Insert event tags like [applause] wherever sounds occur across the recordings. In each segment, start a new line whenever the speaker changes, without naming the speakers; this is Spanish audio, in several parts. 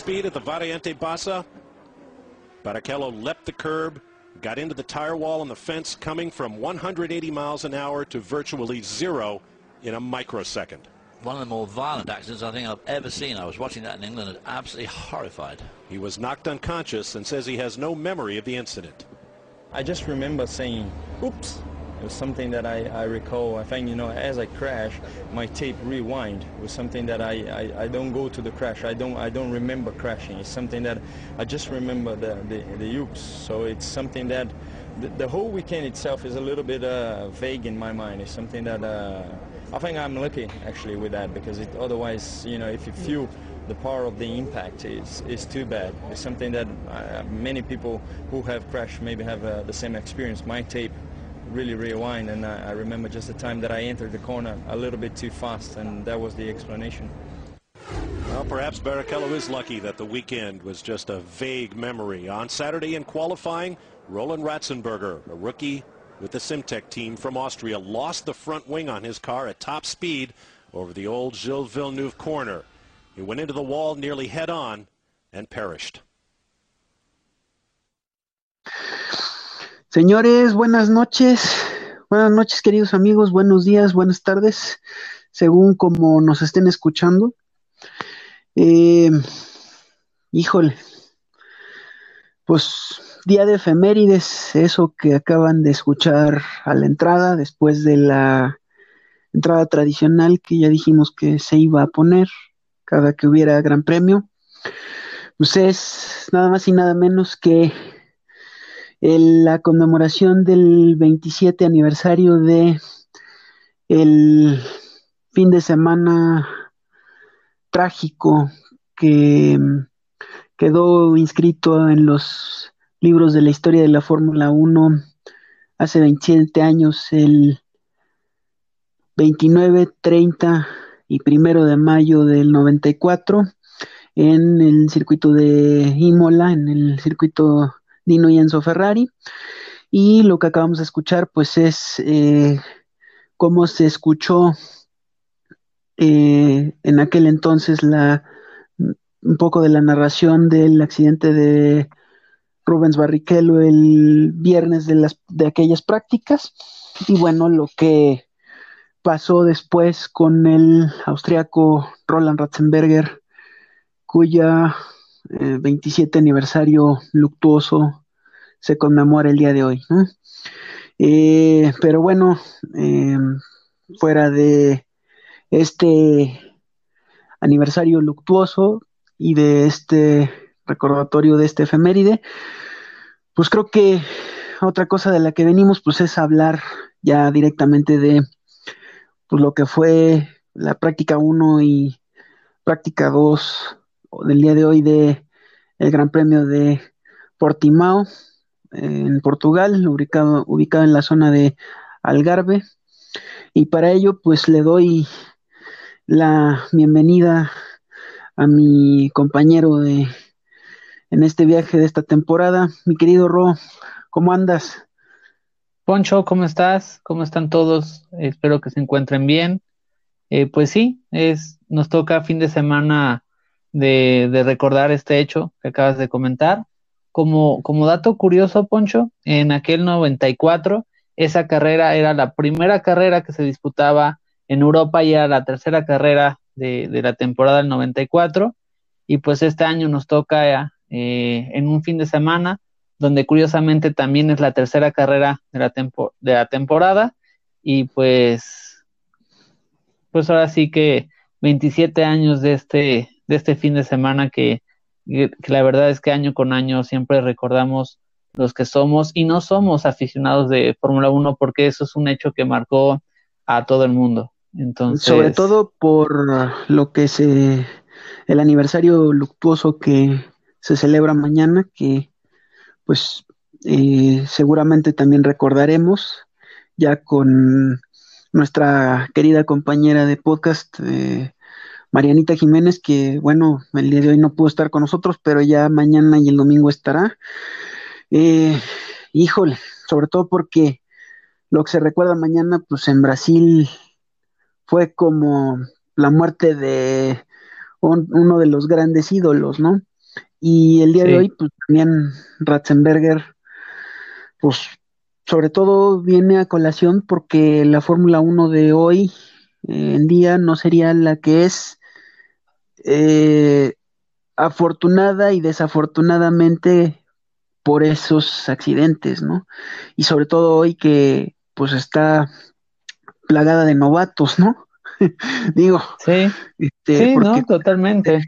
top speed at the Variante Bassa. Barrichello leapt the curb, got into the tire wall and the fence, coming from 180 miles an hour to virtually zero in a microsecond.
One of the more violent accidents I think I've ever seen. I was watching that in England and absolutely horrified.
He was knocked unconscious and says he has no memory of the incident.
I just remember saying, oops. It was something that I, I recall. I think, you know, as I crash, my tape rewind. It was something that I, I, I don't go to the crash. I don't I don't remember crashing. It's something that I just remember the, the, the oops. So it's something that the, the whole weekend itself is a little bit uh, vague in my mind. It's something that uh, I think I'm lucky actually with that because it, otherwise, you know, if you feel the power of the impact is, is too bad. It's something that uh, many people who have crashed maybe have uh, the same experience. My tape really rewind and I, I remember just the time that I entered the corner a little bit too fast and that was the explanation.
Well, perhaps Barrichello is lucky that the weekend was just a vague memory. On Saturday in qualifying, Roland Ratzenberger, a rookie with the Simtek team from Austria, lost the front wing on his car at top speed over the old Gilles Villeneuve corner. He went into the wall nearly head on and perished.
Señores, buenas noches. Buenas noches, queridos amigos. Buenos días, buenas tardes, según como nos estén escuchando. Eh, híjole, pues día de efemérides, eso que acaban de escuchar a la entrada, después de la entrada tradicional que ya dijimos que se iba a poner cada que hubiera gran premio. Pues es nada más y nada menos que la conmemoración del 27 aniversario de el fin de semana trágico que quedó inscrito en los libros de la historia de la Fórmula 1 hace 27 años, el 29, 30 y primero de mayo del 94 en el circuito de Imola, en el circuito Dino y Enzo Ferrari. Y lo que acabamos de escuchar, pues es eh, cómo se escuchó eh, en aquel entonces la un poco de la narración del accidente de Rubens Barrichello el viernes de las de aquellas prácticas y bueno lo que pasó después con el austriaco Roland Ratzenberger cuya 27 eh, aniversario luctuoso se conmemora el día de hoy. Eh, pero bueno, eh, fuera de este aniversario luctuoso y de este recordatorio de este efeméride, pues creo que otra cosa de la que venimos pues es hablar ya directamente de pues, lo que fue la práctica 1 y práctica 2 del día de hoy de el Gran Premio de Portimao en Portugal, ubicado, ubicado en la zona de Algarve. Y para ello, pues le doy la bienvenida a mi compañero de en este viaje de esta temporada, mi querido Ro, ¿cómo andas?
Poncho, ¿cómo estás? ¿Cómo están todos? Espero que se encuentren bien. Eh, pues sí, es, nos toca fin de semana de, de, recordar este hecho que acabas de comentar. Como, dato curioso, Poncho, en aquel 94, esa carrera era la primera carrera que se disputaba en Europa y era la tercera carrera de, la temporada del 94. Y pues este año nos toca eh, en un fin de semana, donde curiosamente también es la tercera carrera de la, de la temporada. Y pues, pues ahora sí que 27 años de este, de este fin de semana que, que, la verdad es que año con año siempre recordamos los que somos y no somos aficionados de Fórmula 1 porque eso es un hecho que marcó a todo el mundo. Entonces,
sobre todo por lo que se el aniversario luctuoso que se celebra mañana, que pues eh, seguramente también recordaremos ya con nuestra querida compañera de podcast, eh, Marianita Jiménez, que bueno, el día de hoy no pudo estar con nosotros, pero ya mañana y el domingo estará. Eh, híjole, sobre todo porque lo que se recuerda mañana, pues en Brasil fue como la muerte de uno de los grandes ídolos, ¿no? Y el día de hoy, pues también Ratzenberger, pues sobre todo viene a colación porque la Fórmula 1 de hoy eh, en día no sería la que es eh, afortunada y desafortunadamente por esos accidentes, ¿no? Y sobre todo hoy que pues está plagada de novatos, ¿no? [laughs] Digo.
Sí, este, sí no, totalmente.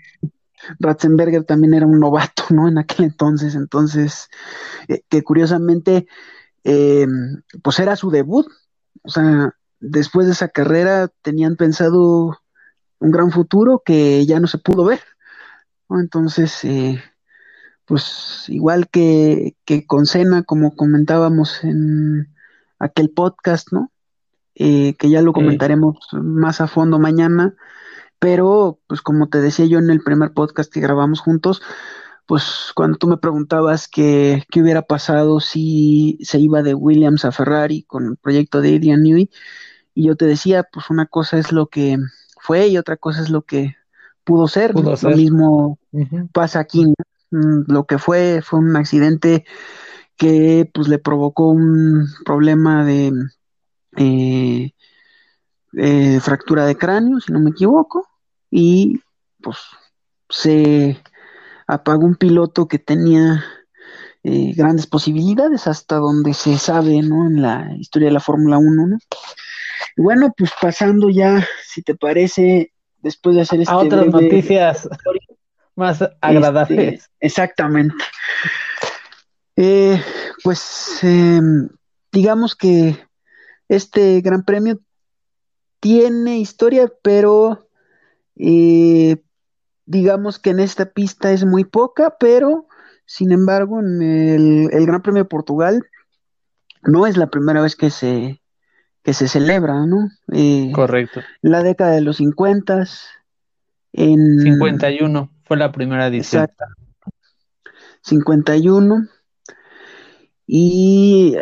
Ratzenberger también era un novato, ¿no? En aquel entonces, entonces, eh, que curiosamente, eh, pues era su debut, o sea, después de esa carrera tenían pensado un gran futuro que ya no se pudo ver, ¿no? Entonces, eh, pues igual que, que con Cena, como comentábamos en aquel podcast, ¿no? que ya lo comentaremos más a fondo mañana, pero, pues como te decía yo en el primer podcast que grabamos juntos, pues cuando tú me preguntabas qué hubiera pasado si se iba de Williams a Ferrari con el proyecto de Adrian Newey, y yo te decía, pues una cosa es lo que fue y otra cosa es lo que pudo ser. Lo mismo pasa aquí. Mm, lo que fue fue un accidente que pues le provocó un problema de eh, eh, fractura de cráneo, si no me equivoco, y pues se apagó un piloto que tenía eh, grandes posibilidades hasta donde se sabe, ¿no? En la historia de la Fórmula 1, ¿no? Y bueno, pues pasando ya, si te parece, después de hacer este...
A otras noticias más agradables.
Este, exactamente. Eh, pues em, digamos que este gran premio tiene historia, pero eh, digamos que en esta pista es muy poca, pero sin embargo en el, Gran Premio de Portugal no es la primera vez que se, que se celebra, ¿no?
Eh, Correcto.
La década de los 50. En...
51 fue la primera edición. Exacto.
51. Y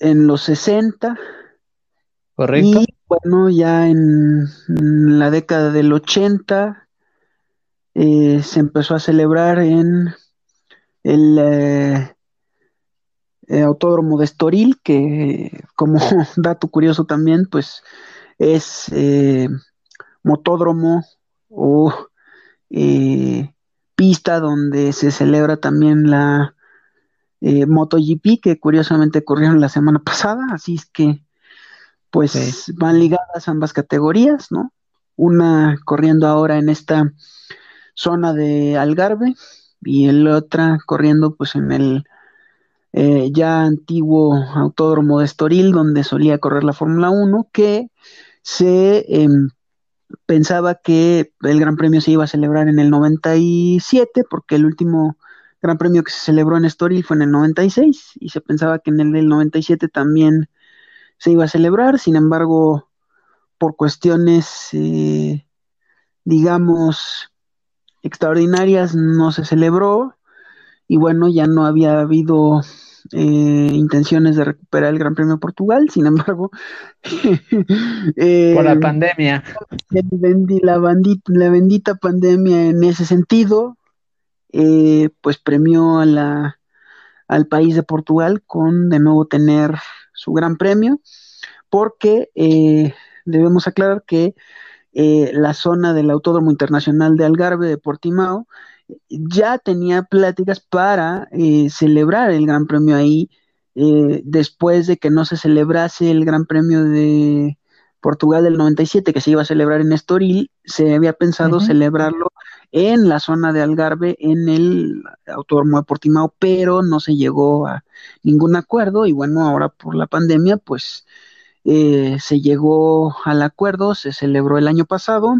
en los 60.
Correcto.
Y bueno, ya en, la década del 80 eh, se empezó a celebrar en el eh, eh, Autódromo de Estoril, que como [laughs] dato curioso también, pues es motódromo o pista donde se celebra también la MotoGP, que curiosamente ocurrieron la semana pasada, así es que pues van ligadas ambas categorías, ¿no? Una corriendo ahora en esta zona de Algarve y el otra corriendo pues en el eh, ya antiguo autódromo de Estoril donde solía correr la Fórmula 1 que se em, pensaba que el Gran Premio se iba a celebrar en el 97 porque el último Gran Premio que se celebró en Estoril fue en el 96 y se pensaba que en el del 97 también se iba a celebrar, sin embargo, por cuestiones, eh, digamos, extraordinarias, no se celebró y bueno, ya no había habido eh, intenciones de recuperar el Gran Premio de Portugal, [laughs] sin embargo,
eh, por la pandemia.
La, bandita, la bendita pandemia en ese sentido, pues premió a la, al país de Portugal con de nuevo tener su gran premio, porque eh, debemos aclarar que eh, la zona del Autódromo Internacional de Algarve de Portimao ya tenía pláticas para eh, celebrar el Gran Premio ahí después de que no se celebrase el Gran Premio de Portugal del 97 que se iba a celebrar en Estoril, se había pensado celebrarlo en la zona de Algarve, en el Autódromo de Portimao, pero no se llegó a ningún acuerdo y bueno, ahora por la pandemia, pues eh, se llegó al acuerdo, se celebró el año pasado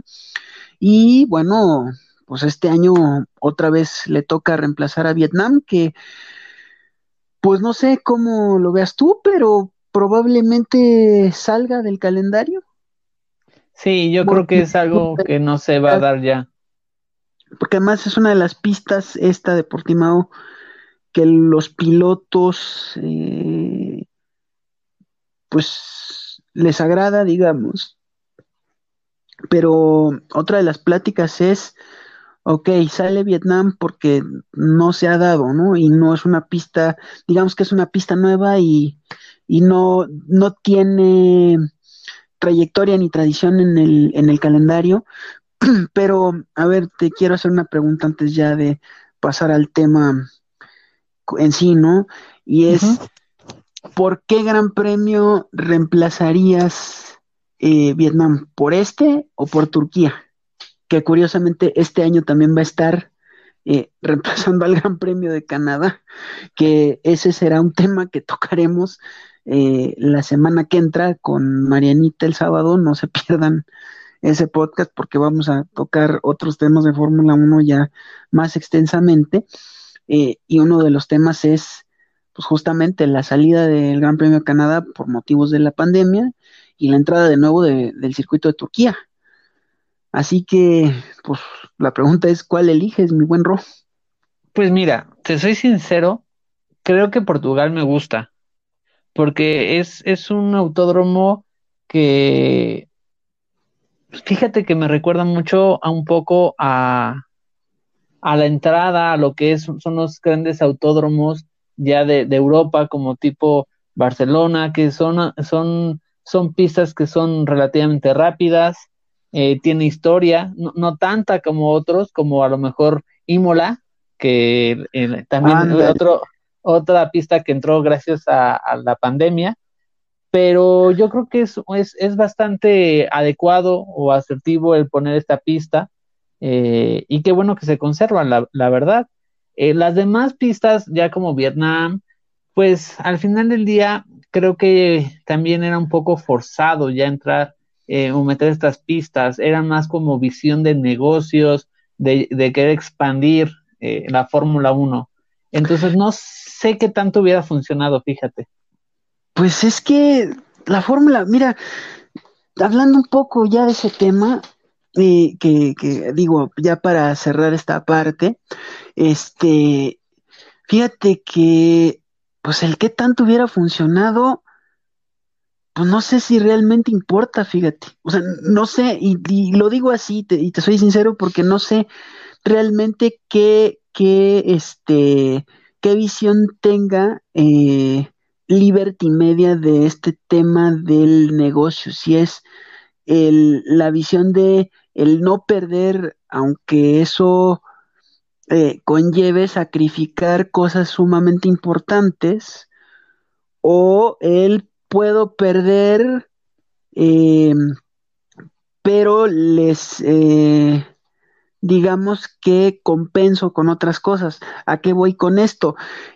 y bueno, pues este año otra vez le toca reemplazar a Vietnam, que pues no sé cómo lo veas tú, pero probablemente salga del calendario.
Sí, yo creo que es algo que no se va a dar ya
porque además es una de las pistas esta de Portimao que los pilotos eh, pues les agrada, digamos. Pero otra de las pláticas es ok, sale Vietnam porque no se ha dado, ¿no? Y no es una pista, digamos que es una pista nueva y, y no, no tiene trayectoria ni tradición en el, en el calendario. [clears throat] Pero, a ver, te quiero hacer una pregunta antes ya de pasar al tema en sí, ¿no? Y es, ¿por qué Gran Premio reemplazarías eh, Vietnam? ¿Por este o por Turquía? Que curiosamente este año también va a estar eh, [laughs] reemplazando al Gran Premio de Canadá, que ese será un tema que tocaremos eh, la semana que entra con Marianita el sábado. No se pierdan ese podcast porque vamos a tocar otros temas de Fórmula 1 ya más extensamente. Eh, y uno de los temas es pues justamente la salida del Gran Premio de Canadá por motivos de la pandemia y la entrada de nuevo del circuito de Turquía. Así que, pues la pregunta es, ¿cuál eliges, mi buen Ro?
Pues mira, te soy sincero, creo que Portugal me gusta, porque es, es un autódromo que, fíjate que me recuerda mucho a un poco a, a la entrada a lo que es, son los grandes autódromos ya de, Europa, como tipo Barcelona, que son, son, son pistas que son relativamente rápidas, eh, tiene historia, no, tanta como otros, como a lo mejor Imola, que eh, también otro, otra pista que entró gracias a, la pandemia, pero yo creo que es, es, es, bastante adecuado o asertivo el poner esta pista eh, y qué bueno que se conservan, la, la verdad. Las demás pistas, ya como Vietnam, pues al final del día creo que también era un poco forzado ya entrar eh, o meter estas pistas, eran más como visión de negocios, de, querer expandir eh, la Fórmula 1. Entonces no sé qué tanto hubiera funcionado, fíjate.
Pues es que la fórmula, mira, hablando un poco ya de ese tema, que, que, digo, ya para cerrar esta parte, este, fíjate que, pues el que tanto hubiera funcionado, pues no sé si realmente importa, fíjate. O sea, no sé, y, lo digo así, y te soy sincero, porque no sé realmente qué, qué, este, qué visión tenga eh, Liberty Media de este tema del negocio, si es el, la visión de el no perder, aunque eso eh, conlleve sacrificar cosas sumamente importantes, o el puedo perder, em, pero les, eh, digamos que compenso con otras cosas. ¿A qué voy con esto?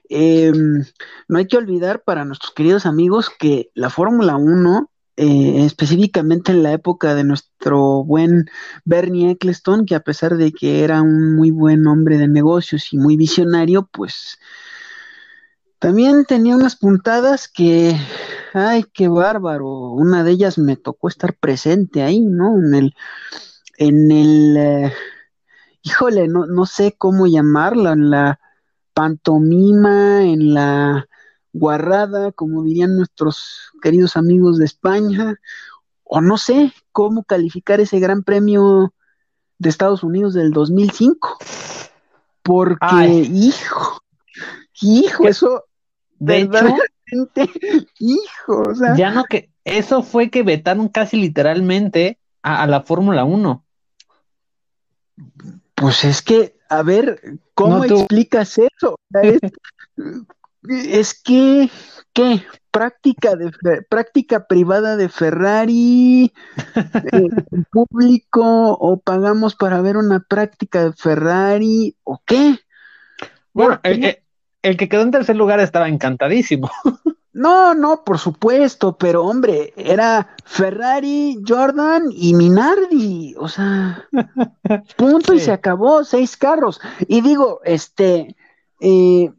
Em, no hay que olvidar para nuestros queridos amigos que la Fórmula 1 eh, específicamente en la época de nuestro buen Bernie Eccleston, que a pesar de que era un muy buen hombre de negocios y muy visionario, pues también tenía unas puntadas que, ay, qué bárbaro. Una de ellas me tocó estar presente ahí, ¿no? En el, en el, eh, híjole, no, no sé cómo llamarla, en la pantomima, en la guarrada, como dirían nuestros queridos amigos de España, o no sé cómo calificar ese gran premio de Estados Unidos del 2005. Porque, hijo, hijo, eso,
de hecho, [laughs]
hijo, o sea.
Ya no que, eso fue que vetaron casi literalmente a, la Fórmula 1.
Pues es que, a ver, ¿cómo explicas eso? [laughs] Es que, ¿qué? Práctica de práctica privada de Ferrari, [laughs] eh, público, o pagamos para ver una práctica de Ferrari, o qué?
Bueno, el, que quedó en tercer lugar estaba encantadísimo. [laughs]
No, no, por supuesto, pero hombre, era Ferrari, Jordan y Minardi, o sea, punto y se acabó, seis carros. Y digo, este, eh,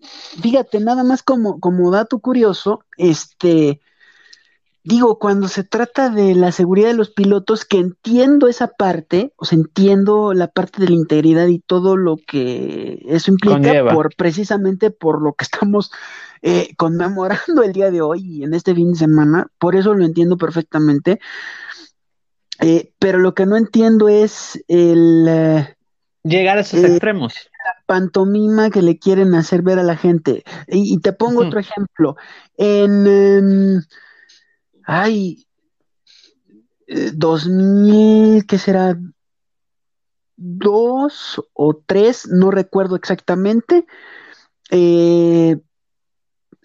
fíjate, nada más como, como dato curioso, este, digo, cuando se trata de la seguridad de los pilotos, que entiendo esa parte, o sea, entiendo la parte de la integridad y todo lo que eso implica, por precisamente por lo que estamos eh, conmemorando el día de hoy y en este fin de semana, por eso lo entiendo perfectamente. Eh, pero lo que no entiendo es el
llegar a esos
Eh,
extremos.
pantomima que le quieren hacer ver a la gente. Y, y te pongo otro ejemplo. En, em, ay, eh, 2000, ¿qué será? Dos o tres, no recuerdo exactamente. Eh,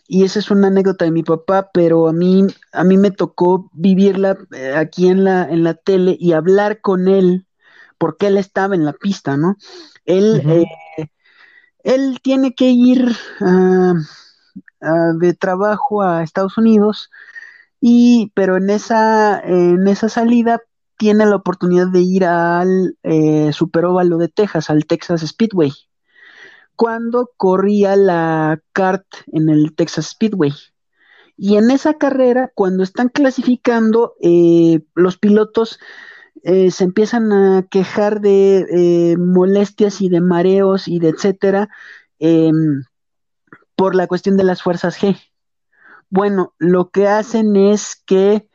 y esa es una anécdota de mi papá, pero a mí, a mí me tocó vivirla eh, aquí en la, en la tele y hablar con él, porque él estaba en la pista, ¿no? Él, eh, él tiene que ir ah, de trabajo a Estados Unidos, y, pero en esa, en esa salida tiene la oportunidad de ir al eh, Superóvalo de Texas, al Texas Speedway, cuando corría la kart en el Texas Speedway. Y en esa carrera, cuando están clasificando, eh, los pilotos eh, se empiezan a quejar de eh, molestias y de mareos y de etcétera em, por la cuestión de las fuerzas G. Bueno, lo que hacen es que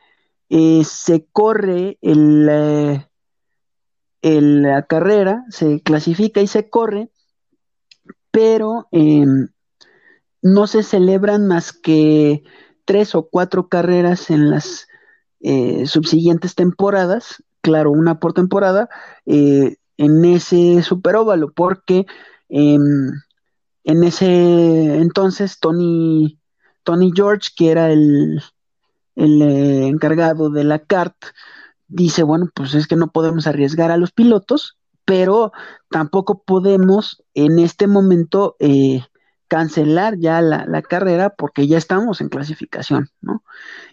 eh, se corre eh, el- la carrera, se clasifica y se corre, pero em, no se celebran más que tres o cuatro carreras en las eh, subsiguientes temporadas, claro, una por temporada, eh, en ese superóvalo, porque em, en ese entonces Tony, Tony George, que era el, el eh, encargado de la CART, dice, bueno, pues es que no podemos arriesgar a los pilotos, pero tampoco podemos en este momento eh, cancelar ya la, la carrera porque ya estamos en clasificación, ¿no?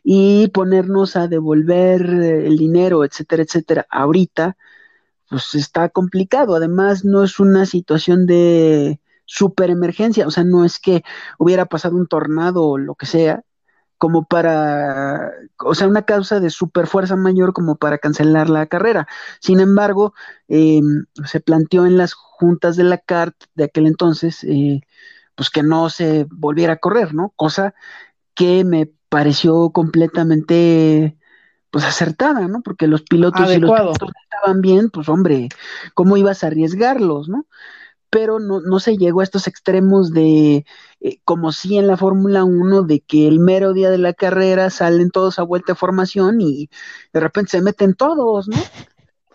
Y ponernos a devolver eh, el dinero, etcétera, etcétera, ahorita, pues está complicado. Además, no es una situación de super emergencia, o sea, no es que hubiera pasado un tornado o lo que sea, como para, o sea, una causa de super fuerza mayor como para cancelar la carrera. Sin embargo, eh, se planteó en las juntas de la CART de aquel entonces, eh, pues que no se volviera a correr, ¿no? Cosa que me pareció completamente pues acertada, ¿no? Porque los pilotos si los
Adecuado.
pilotos estaban bien, pues hombre, ¿cómo ibas a arriesgarlos, no? Pero no, no se llegó a estos extremos de, eh, como si en la Fórmula 1, de que el mero día de la carrera salen todos a vuelta de formación y de repente se meten todos, ¿no?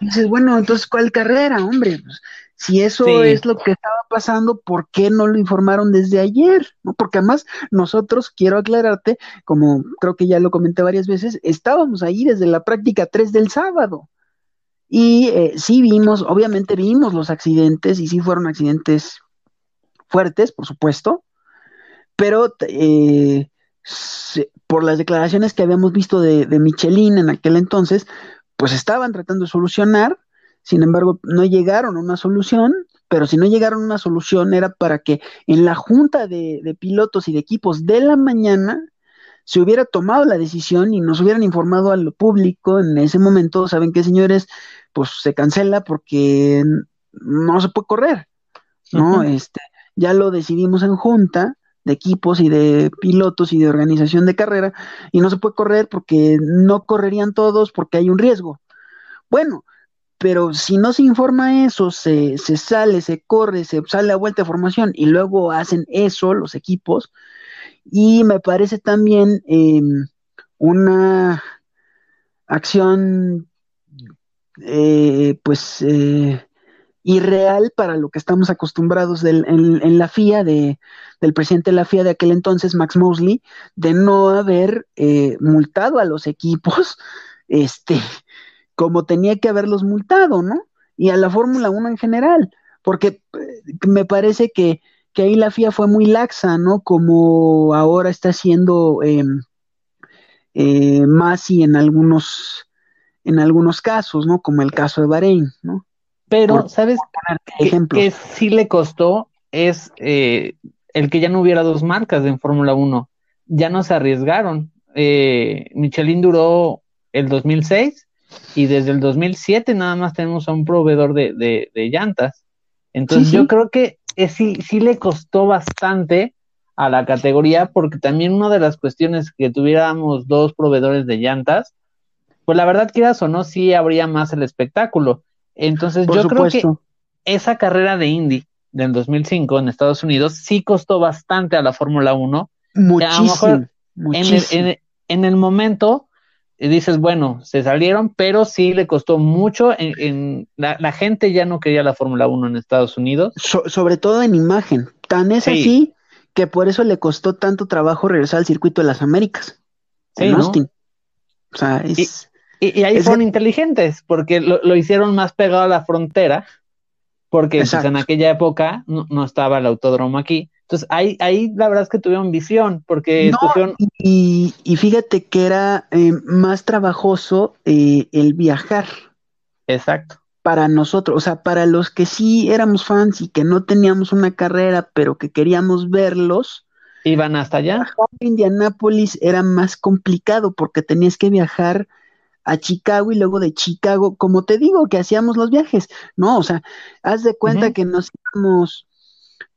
Y dices, bueno, entonces, ¿cuál carrera, hombre? Pues, si eso
Sí.
es lo que estaba pasando, ¿por qué no lo informaron desde ayer? ¿No? Porque además nosotros, quiero aclararte, como creo que ya lo comenté varias veces, estábamos ahí desde la práctica 3 del sábado. Y eh, sí vimos, obviamente vimos los accidentes y sí fueron accidentes fuertes, por supuesto, pero eh, por las declaraciones que habíamos visto de, Michelin en aquel entonces, pues estaban tratando de solucionar, sin embargo, no llegaron a una solución, pero si no llegaron a una solución era para que en la junta de pilotos y de equipos de la mañana se hubiera tomado la decisión y nos hubieran informado al público en ese momento, ¿saben qué, señores? Pues se cancela porque no se puede correr, ¿no? Este, ya lo decidimos en junta de equipos y de pilotos y de organización de carrera y no se puede correr porque no correrían todos porque hay un riesgo. Bueno, pero si no se informa eso, se, se sale, se corre, se sale a vuelta de formación y luego hacen eso los equipos, y me parece también eh, una acción eh, pues eh, irreal para lo que estamos acostumbrados en, la FIA de, del presidente de la FIA de aquel entonces, Max Mosley, de no haber eh, multado a los equipos [laughs] este, como tenía que haberlos multado, ¿no? Y a la Fórmula 1 en general, porque me parece que, que, ahí la FIA fue muy laxa, ¿no? Como ahora está haciendo eh, eh, Masi en algunos, en algunos casos, ¿no? Como el caso de Bahrein, ¿no?
Pero, Por, ¿sabes? Que, que, sí le costó es eh, el que ya no hubiera dos marcas en Fórmula 1. Ya no se arriesgaron. Eh, Michelin duró el 2006 y desde el 2007 nada más tenemos a un proveedor de, de, de llantas. Entonces sí, yo sí. creo que eh, sí, sí le costó bastante a la categoría porque también una de las cuestiones que tuviéramos dos proveedores de llantas, pues la verdad quieras o no, sí habría más el espectáculo. Entonces
Por
yo
supuesto.
creo que esa carrera de Indy del 2005 en Estados Unidos sí costó bastante a la Fórmula 1.
Muchísimo.
En, el, momento eh, dices, bueno, se salieron, pero sí le costó mucho. En, la, gente ya no quería la Fórmula 1 en Estados Unidos.
sobre todo en imagen. Tan es así que por eso le costó tanto trabajo regresar al circuito de las Américas. en Austin. O sea, es.
Y, ahí fueron inteligentes, porque lo, hicieron más pegado a la frontera, porque pues, en aquella época no, estaba el autódromo aquí. Entonces ahí, ahí la verdad es que tuvieron visión, porque
y, y, fíjate que era eh, más trabajoso eh, el viajar.
Exacto.
Para nosotros, o sea, para los que sí éramos fans y que no teníamos una carrera, pero que queríamos verlos,
iban hasta allá.
Indianápolis era más complicado porque tenías que viajar a Chicago y luego de Chicago, como te digo, que hacíamos los viajes, ¿no? O sea, haz de cuenta que nos íbamos,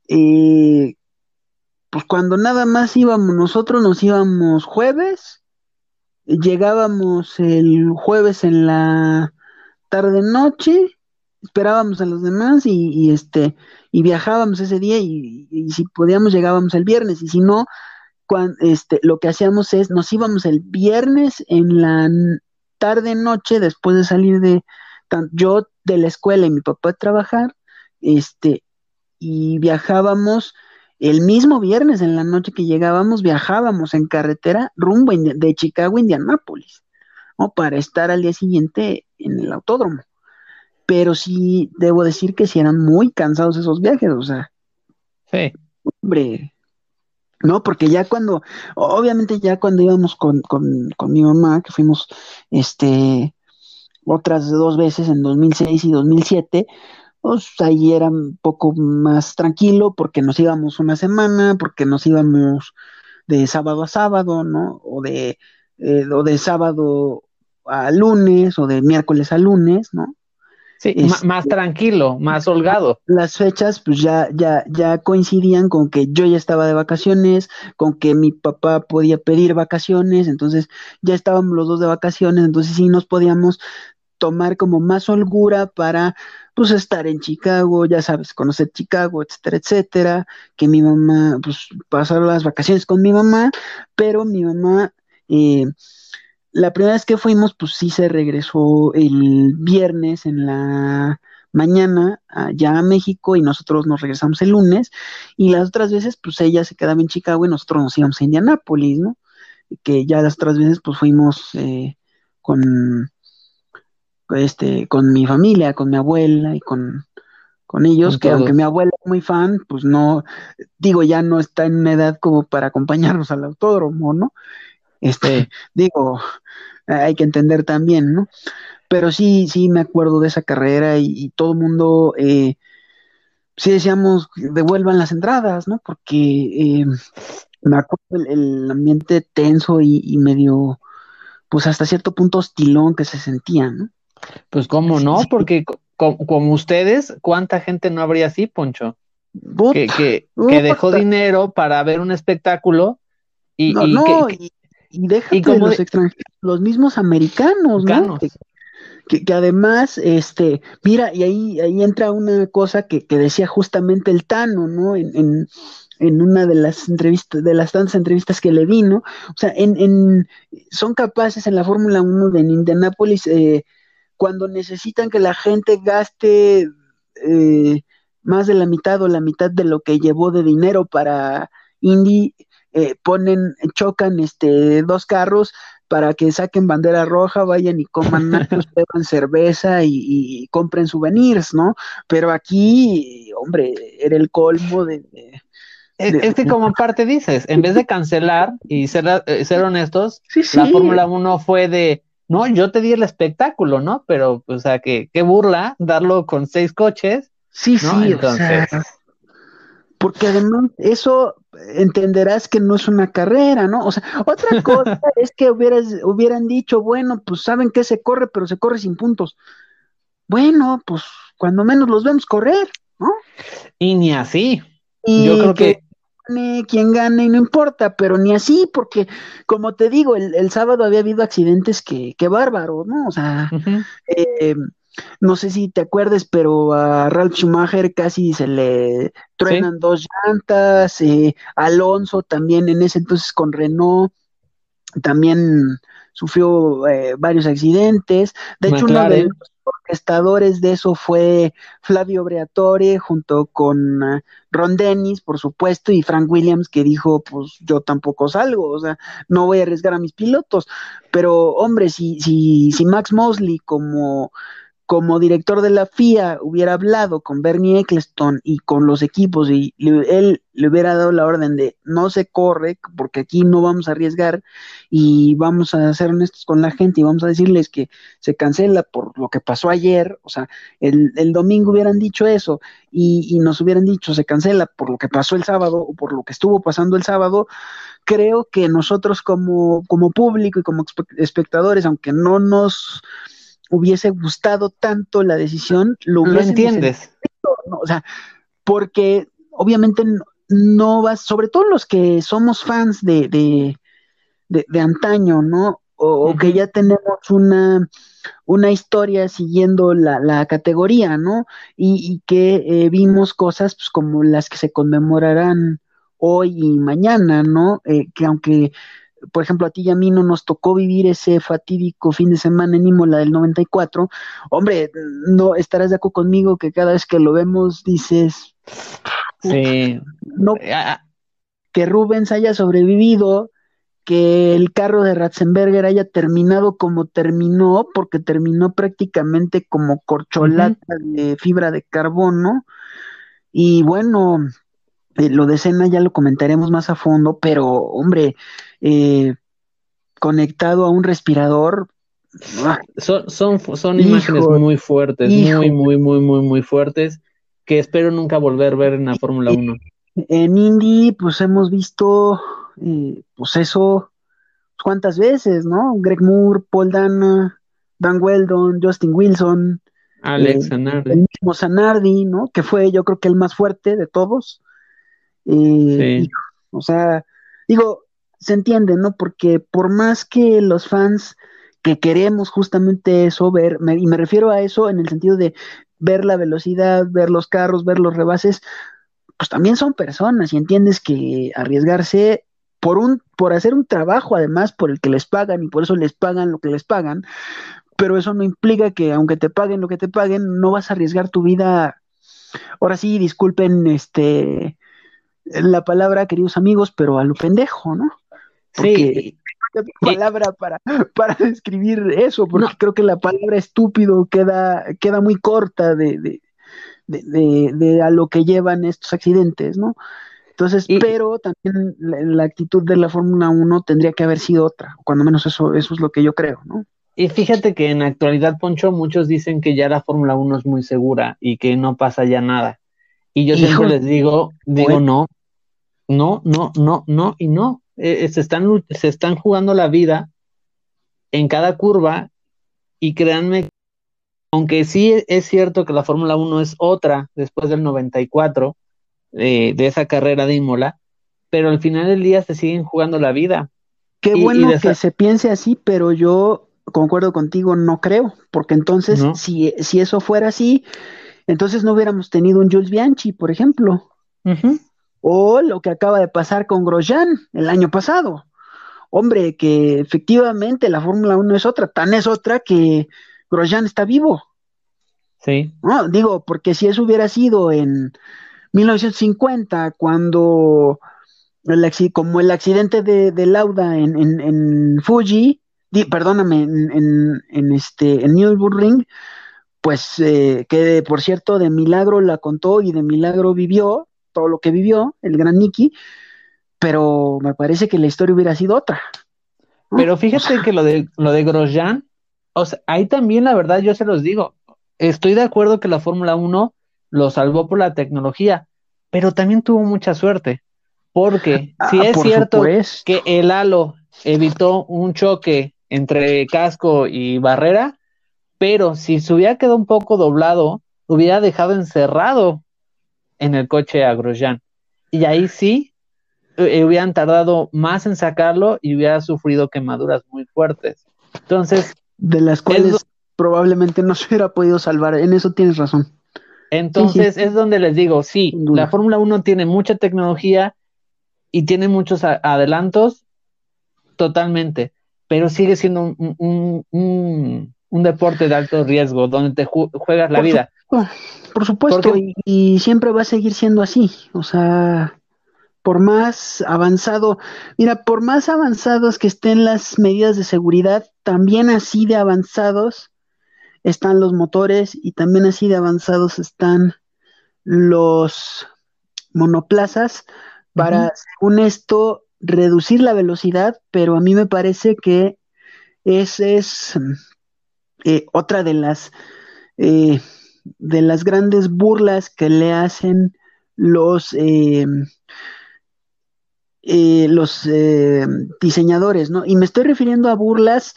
eh, pues cuando nada más íbamos, nosotros nos íbamos jueves, llegábamos el jueves en la tarde noche, esperábamos a los demás y, este y viajábamos ese día y, y, si podíamos llegábamos el viernes y si no cuando, este lo que hacíamos es nos íbamos el viernes en la tarde, noche, después de salir de yo de la escuela y mi papá de trabajar, este, y viajábamos el mismo viernes en la noche que llegábamos, viajábamos en carretera rumbo de Chicago a Indianápolis, ¿no? Para estar al día siguiente en el autódromo. Pero sí, debo decir que sí eran muy cansados esos viajes, o sea.
Sí.
Hombre, ¿no? Porque ya cuando, obviamente ya cuando íbamos con, con, con mi mamá, que fuimos, este, otras dos veces en 2006 y 2007, pues ahí era un poco más tranquilo porque nos íbamos una semana, porque nos íbamos de sábado a sábado, ¿no? O de, eh, o de sábado a lunes o de miércoles a lunes, ¿no?
Sí, más tranquilo, más holgado.
Las fechas, pues ya, ya, ya coincidían con que yo ya estaba de vacaciones, con que mi papá podía pedir vacaciones, entonces ya estábamos los dos de vacaciones, entonces sí nos podíamos tomar como más holgura para pues estar en Chicago, ya sabes, conocer Chicago, etcétera, etcétera, que mi mamá, pues pasar las vacaciones con mi mamá, pero mi mamá eh, la primera vez que fuimos, pues sí se regresó el viernes en la mañana ya a México y nosotros nos regresamos el lunes y las otras veces pues ella se quedaba en Chicago y nosotros nos íbamos a Indianápolis, ¿no? Que ya las otras veces pues fuimos eh, con este con mi familia, con mi abuela y con, con ellos, que aunque mi abuela es muy fan, pues no, digo, ya no está en una edad como para acompañarnos al autódromo, ¿no? Este, digo, hay que entender también, ¿no? Pero sí, sí me acuerdo de esa carrera y, todo el mundo, eh, sí decíamos, devuelvan las entradas, ¿no? Porque eh, me acuerdo el, ambiente tenso y, medio, pues hasta cierto punto hostilón que se sentía, ¿no?
Pues cómo no, porque como ustedes, ¿cuánta gente no habría así, Poncho? que, que, dejó dinero para ver un espectáculo y,
no, y, y déjate como los extranjeros, los mismos americanos, ¿no? Que, que, además, este, mira, y ahí, ahí entra una cosa que, que decía justamente el Tano, ¿no? En, en, en, una de las entrevistas, de las tantas entrevistas que le di, ¿no? O sea, en, en son capaces en la Fórmula 1 de Indianápolis, eh, cuando necesitan que la gente gaste eh, más de la mitad o la mitad de lo que llevó de dinero para Indy, eh, ponen, chocan este dos carros para que saquen bandera roja, vayan y coman [laughs] nachos, beban cerveza y, compren souvenirs, ¿no? Pero aquí, hombre, era el colmo de...
es, que como parte dices, en vez de cancelar y ser, eh, ser honestos, la Fórmula 1 fue de, no, yo te di el espectáculo, ¿no? Pero, o sea, que qué burla darlo con seis coches.
Sí, sí, entonces... porque además eso entenderás que no es una carrera, ¿no? O sea, otra [laughs] cosa es que hubieras, hubieran dicho, bueno, pues saben que se corre, pero se corre sin puntos. Bueno, pues cuando menos los vemos correr, ¿no?
Y ni así.
Y Yo creo que, Gane, quien gane, y no importa, pero ni así, porque como te digo, el, sábado había habido accidentes que, que bárbaro, ¿no? O sea, eh, no sé si te acuerdes, pero a Ralph Schumacher casi se le truenan dos llantas, eh, Alonso también en ese entonces con Renault también sufrió eh, varios accidentes. De hecho, uno de los orquestadores de eso fue Flavio Briatore junto con uh, Ron Dennis, por supuesto, y Frank Williams que dijo, pues yo tampoco salgo, o sea, no voy a arriesgar a mis pilotos. Pero, hombre, si, si, si Max Mosley como como director de la FIA hubiera hablado con Bernie Eccleston y con los equipos y él le hubiera dado la orden de no se corre porque aquí no vamos a arriesgar y vamos a ser honestos con la gente y vamos a decirles que se cancela por lo que pasó ayer, o sea, el, el domingo hubieran dicho eso y, y nos hubieran dicho se cancela por lo que pasó el sábado o por lo que estuvo pasando el sábado, creo que nosotros como, como público y como espectadores, aunque no nos hubiese gustado tanto la decisión, lo,
¿Lo entiendes.
¿no? O sea, porque obviamente no, vas, sobre todo los que somos fans de, de, de, antaño, ¿no? O, que ya tenemos una, una historia siguiendo la, la categoría, ¿no? Y, y que eh, vimos cosas pues, como las que se conmemorarán hoy y mañana, ¿no? Eh, que aunque por ejemplo, a ti y a mí no nos tocó vivir ese fatídico fin de semana en Imola del 94, hombre, no estarás de acuerdo conmigo que cada vez que lo vemos dices,
sí,
no, que Rubens haya sobrevivido, que el carro de Ratzenberger haya terminado como terminó, porque terminó prácticamente como corcholata uh -huh. de fibra de carbono, y bueno, eh, lo de Cena ya lo comentaremos más a fondo, pero hombre, eh, conectado a un respirador.
Son, son, son hijo, imágenes muy fuertes, hijo. muy, muy, muy, muy, muy fuertes, que espero nunca volver a ver en la Fórmula 1.
En Indy, pues hemos visto, eh, pues eso, cuántas veces, ¿no? Greg Moore, Paul Dana, Dan Weldon, Justin Wilson,
Alex eh, Zanardi.
el mismo Zanardi, ¿no? Que fue yo creo que el más fuerte de todos. Eh, sí. O sea, digo, se entiende, ¿no? Porque por más que los fans que queremos justamente eso ver, me, y me refiero a eso en el sentido de ver la velocidad, ver los carros, ver los rebases, pues también son personas y entiendes que arriesgarse por un por hacer un trabajo además por el que les pagan y por eso les pagan lo que les pagan, pero eso no implica que aunque te paguen lo que te paguen, no vas a arriesgar tu vida. Ahora sí, disculpen este la palabra, queridos amigos, pero a lo pendejo, ¿no? Sí. palabra para, para describir eso, porque no. creo que la palabra estúpido queda, queda muy corta de, de, de, de, de a lo que llevan estos accidentes, ¿no? Entonces, y, pero también la, la, actitud de la Fórmula 1 tendría que haber sido otra, cuando menos eso, eso es lo que yo creo, ¿no?
Y fíjate que en la actualidad, Poncho, muchos dicen que ya la Fórmula 1 es muy segura y que no pasa ya nada. Y yo Hijo, siempre les digo, digo bueno. no, no, no, no, no y no eh, se, están, se están jugando la vida en cada curva y créanme, aunque sí es cierto que la Fórmula 1 es otra después del 94, eh, de esa carrera de Imola, pero al final del día se siguen jugando la vida.
Qué y, bueno y que se piense así, pero yo concuerdo contigo, no creo, porque entonces no. si, si eso fuera así, entonces no hubiéramos tenido un Jules Bianchi, por ejemplo.
Uh -huh
o lo que acaba de pasar con Grosjean el año pasado. Hombre, que efectivamente la Fórmula 1 es otra, tan es otra que Grosjean está vivo.
Sí.
No, digo, porque si eso hubiera sido en 1950, cuando el, como el accidente de, de Lauda en, en, en Fuji, di, perdóname, en, en, en, este, en Nürburgring, pues eh, que por cierto de milagro la contó y de milagro vivió, todo lo que vivió el gran Nicky, pero me parece que la historia hubiera sido otra.
¿no? Pero fíjate o sea, que lo de, lo de Grosjean, o sea, ahí también la verdad yo se los digo, estoy de acuerdo que la Fórmula 1 lo salvó por la tecnología, pero también tuvo mucha suerte, porque ah, si es cierto supuesto. que el halo evitó un choque entre casco y barrera, pero si se hubiera quedado un poco doblado, hubiera dejado encerrado en el coche a Grosjean. Y ahí sí eh, hubieran tardado más en sacarlo y hubiera sufrido quemaduras muy fuertes. Entonces,
de las cuales probablemente no [laughs] se hubiera podido salvar. En eso tienes razón.
Entonces es donde les digo, sí, la Fórmula 1 tiene mucha tecnología y tiene muchos adelantos, totalmente, pero sigue siendo un, un, deporte de alto riesgo, donde te juegas la vida.
por supuesto, y, siempre va a seguir siendo así, o sea, por más avanzado, mira, por más avanzados que estén las medidas de seguridad, también así de avanzados están los motores y también así de avanzados están los monoplazas para, según esto, reducir la velocidad, pero a mí me parece que esa es eh, otra de las eh, de las grandes burlas que le hacen los eh, los diseñadores, ¿no? Y me estoy refiriendo a burlas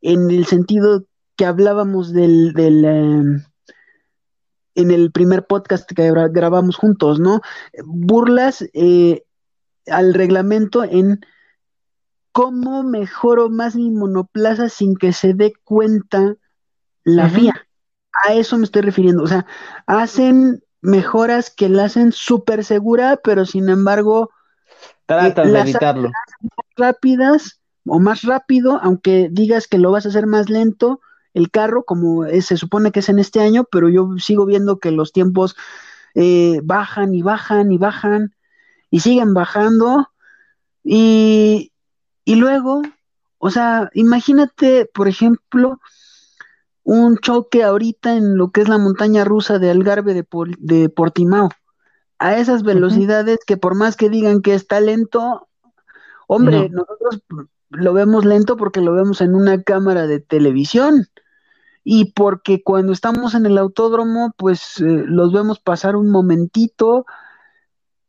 en el sentido que hablábamos del, del en el primer podcast que grabamos juntos, ¿no? Burlas al reglamento en cómo mejoro más mi monoplaza sin que se dé cuenta la FIA. A eso me estoy refiriendo. O sea, hacen mejoras que la hacen súper segura, pero sin embargo...
Tratan de evitarlo.
Rápidas o más rápido, aunque digas que lo vas a hacer más lento, el carro, como se supone que es en este año, pero yo sigo viendo que los tiempos eh, bajan y bajan y bajan y siguen bajando. Y, y luego, o sea, imagínate, por ejemplo, un choque ahorita en lo que es la montaña rusa de Algarve de, de Portimao. A esas velocidades que por más que digan que está lento, hombre, nosotros lo vemos lento porque lo vemos en una cámara de televisión. Y porque cuando estamos en el autódromo, pues eh, los vemos pasar un momentito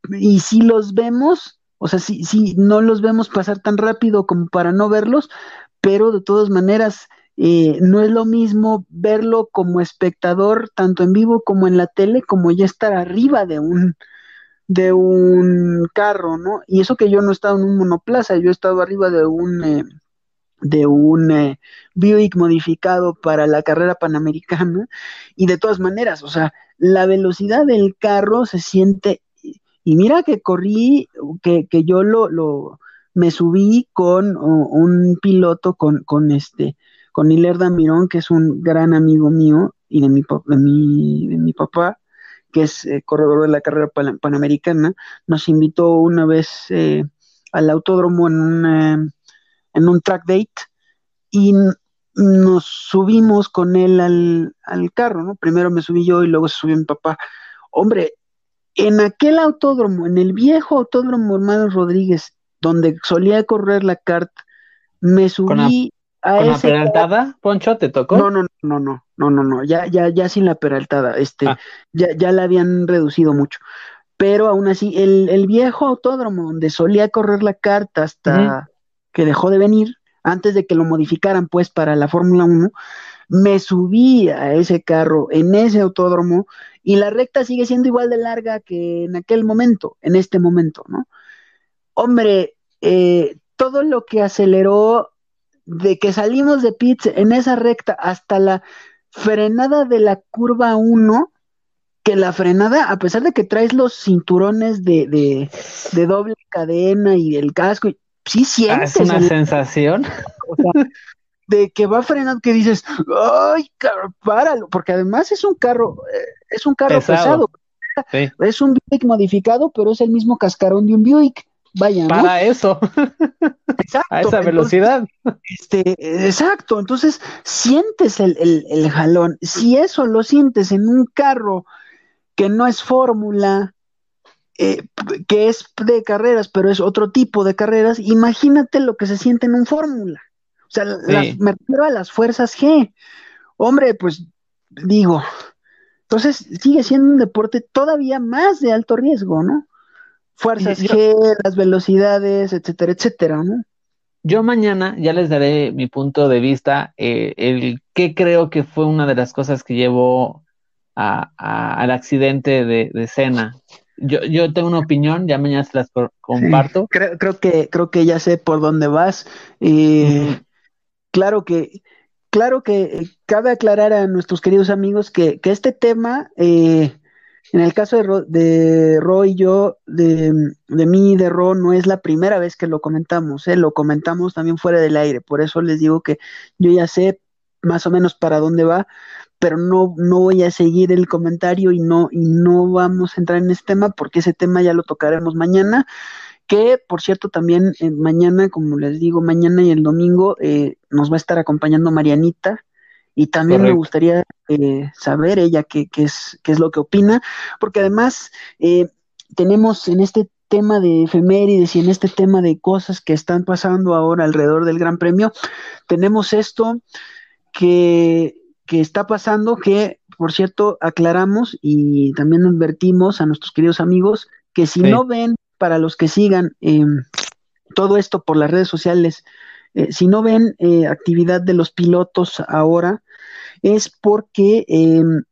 y si los vemos, o sea, si, si no los vemos pasar tan rápido como para no verlos, pero de todas maneras eh, no es lo mismo verlo como espectador, tanto en vivo como en la tele, como ya estar arriba de un de un carro, ¿no? Y eso que yo no he estado en un monoplaza, yo he estado arriba de un eh, de un eh, Buick modificado para la carrera panamericana y de todas maneras, o sea, la velocidad del carro se siente y mira que corrí, que, que yo lo, lo me subí con un piloto con, con este, con Hilerda Mirón, que es un gran amigo mío y de mi, de mi, de mi papá, que es eh, corredor de la carrera panamericana, nos invitó una vez eh, al autódromo en un en un track date y nos subimos con él al, carro, ¿no? Primero me subí yo y luego se subió mi papá. Hombre, en aquel autódromo, en el viejo autódromo Hermano Rodríguez, donde solía correr la CART, me subí
a ¿Con la peraltada, Poncho, te tocó?
No, no, no, no, no, no, no, ya, ya, ya sin la peraltada, este, ah. ya, ya la habían reducido mucho. Pero aún así, el, el viejo autódromo donde solía correr la CART hasta, que dejó de venir, antes de que lo modificaran pues para la Fórmula 1, me subí a ese carro en ese autódromo y la recta sigue siendo igual de larga que en aquel momento, en este momento, ¿no? Hombre, eh, todo lo que aceleró de que salimos de pits en esa recta hasta la frenada de la curva 1, que la frenada, a pesar de que traes los cinturones de, de, de doble cadena y el casco, sí ah, sientes.
es una sensación. [laughs]
de que va frenando, que dices, ay, páralo, porque además es un carro, eh, es un carro pesado. Es un Buick modificado, pero es el mismo cascarón de un Buick. Vaya,
Para eso. [laughs] Exacto. A esa velocidad.
Este, exacto. Entonces, sientes el, el, el jalón. Si eso lo sientes en un carro que no es fórmula, eh, que es de carreras, pero es otro tipo de carreras, imagínate lo que se siente en un fórmula. Sea, me refiero a las fuerzas G. Hombre, pues digo, entonces sigue siendo un deporte todavía más de alto riesgo, ¿no? Fuerzas G, las velocidades, etcétera, etcétera, ¿no?
Yo mañana ya les daré mi punto de vista, eh, el que creo que fue una de las cosas que llevó al accidente de, de Cena yo, yo tengo una opinión, ya mañana se las comparto.
creo, creo, que, creo que ya sé por dónde vas. Claro que, claro que cabe aclarar a nuestros queridos amigos que, este tema, eh, en el caso de Ro, de y yo, de, de mí y de Ro, no es la primera vez que lo comentamos, ¿eh? lo comentamos también fuera del aire, por eso les digo que yo ya sé más o menos para dónde va, pero no, no voy a seguir el comentario y no, y no vamos a entrar en ese tema porque ese tema ya lo tocaremos mañana que por cierto también eh, mañana, como les digo, mañana y el domingo eh, nos va a estar acompañando Marianita. Y también me gustaría eh, saber ella qué, qué, es, qué es lo que opina, porque además tenemos en este tema de efemérides y en este tema de cosas que están pasando ahora alrededor del Gran Premio, tenemos esto que, que está pasando, que por cierto aclaramos y también advertimos a nuestros queridos amigos que si no ven para los que sigan em, todo esto por las redes sociales, eh, si no ven eh, actividad de los pilotos ahora, es porque em,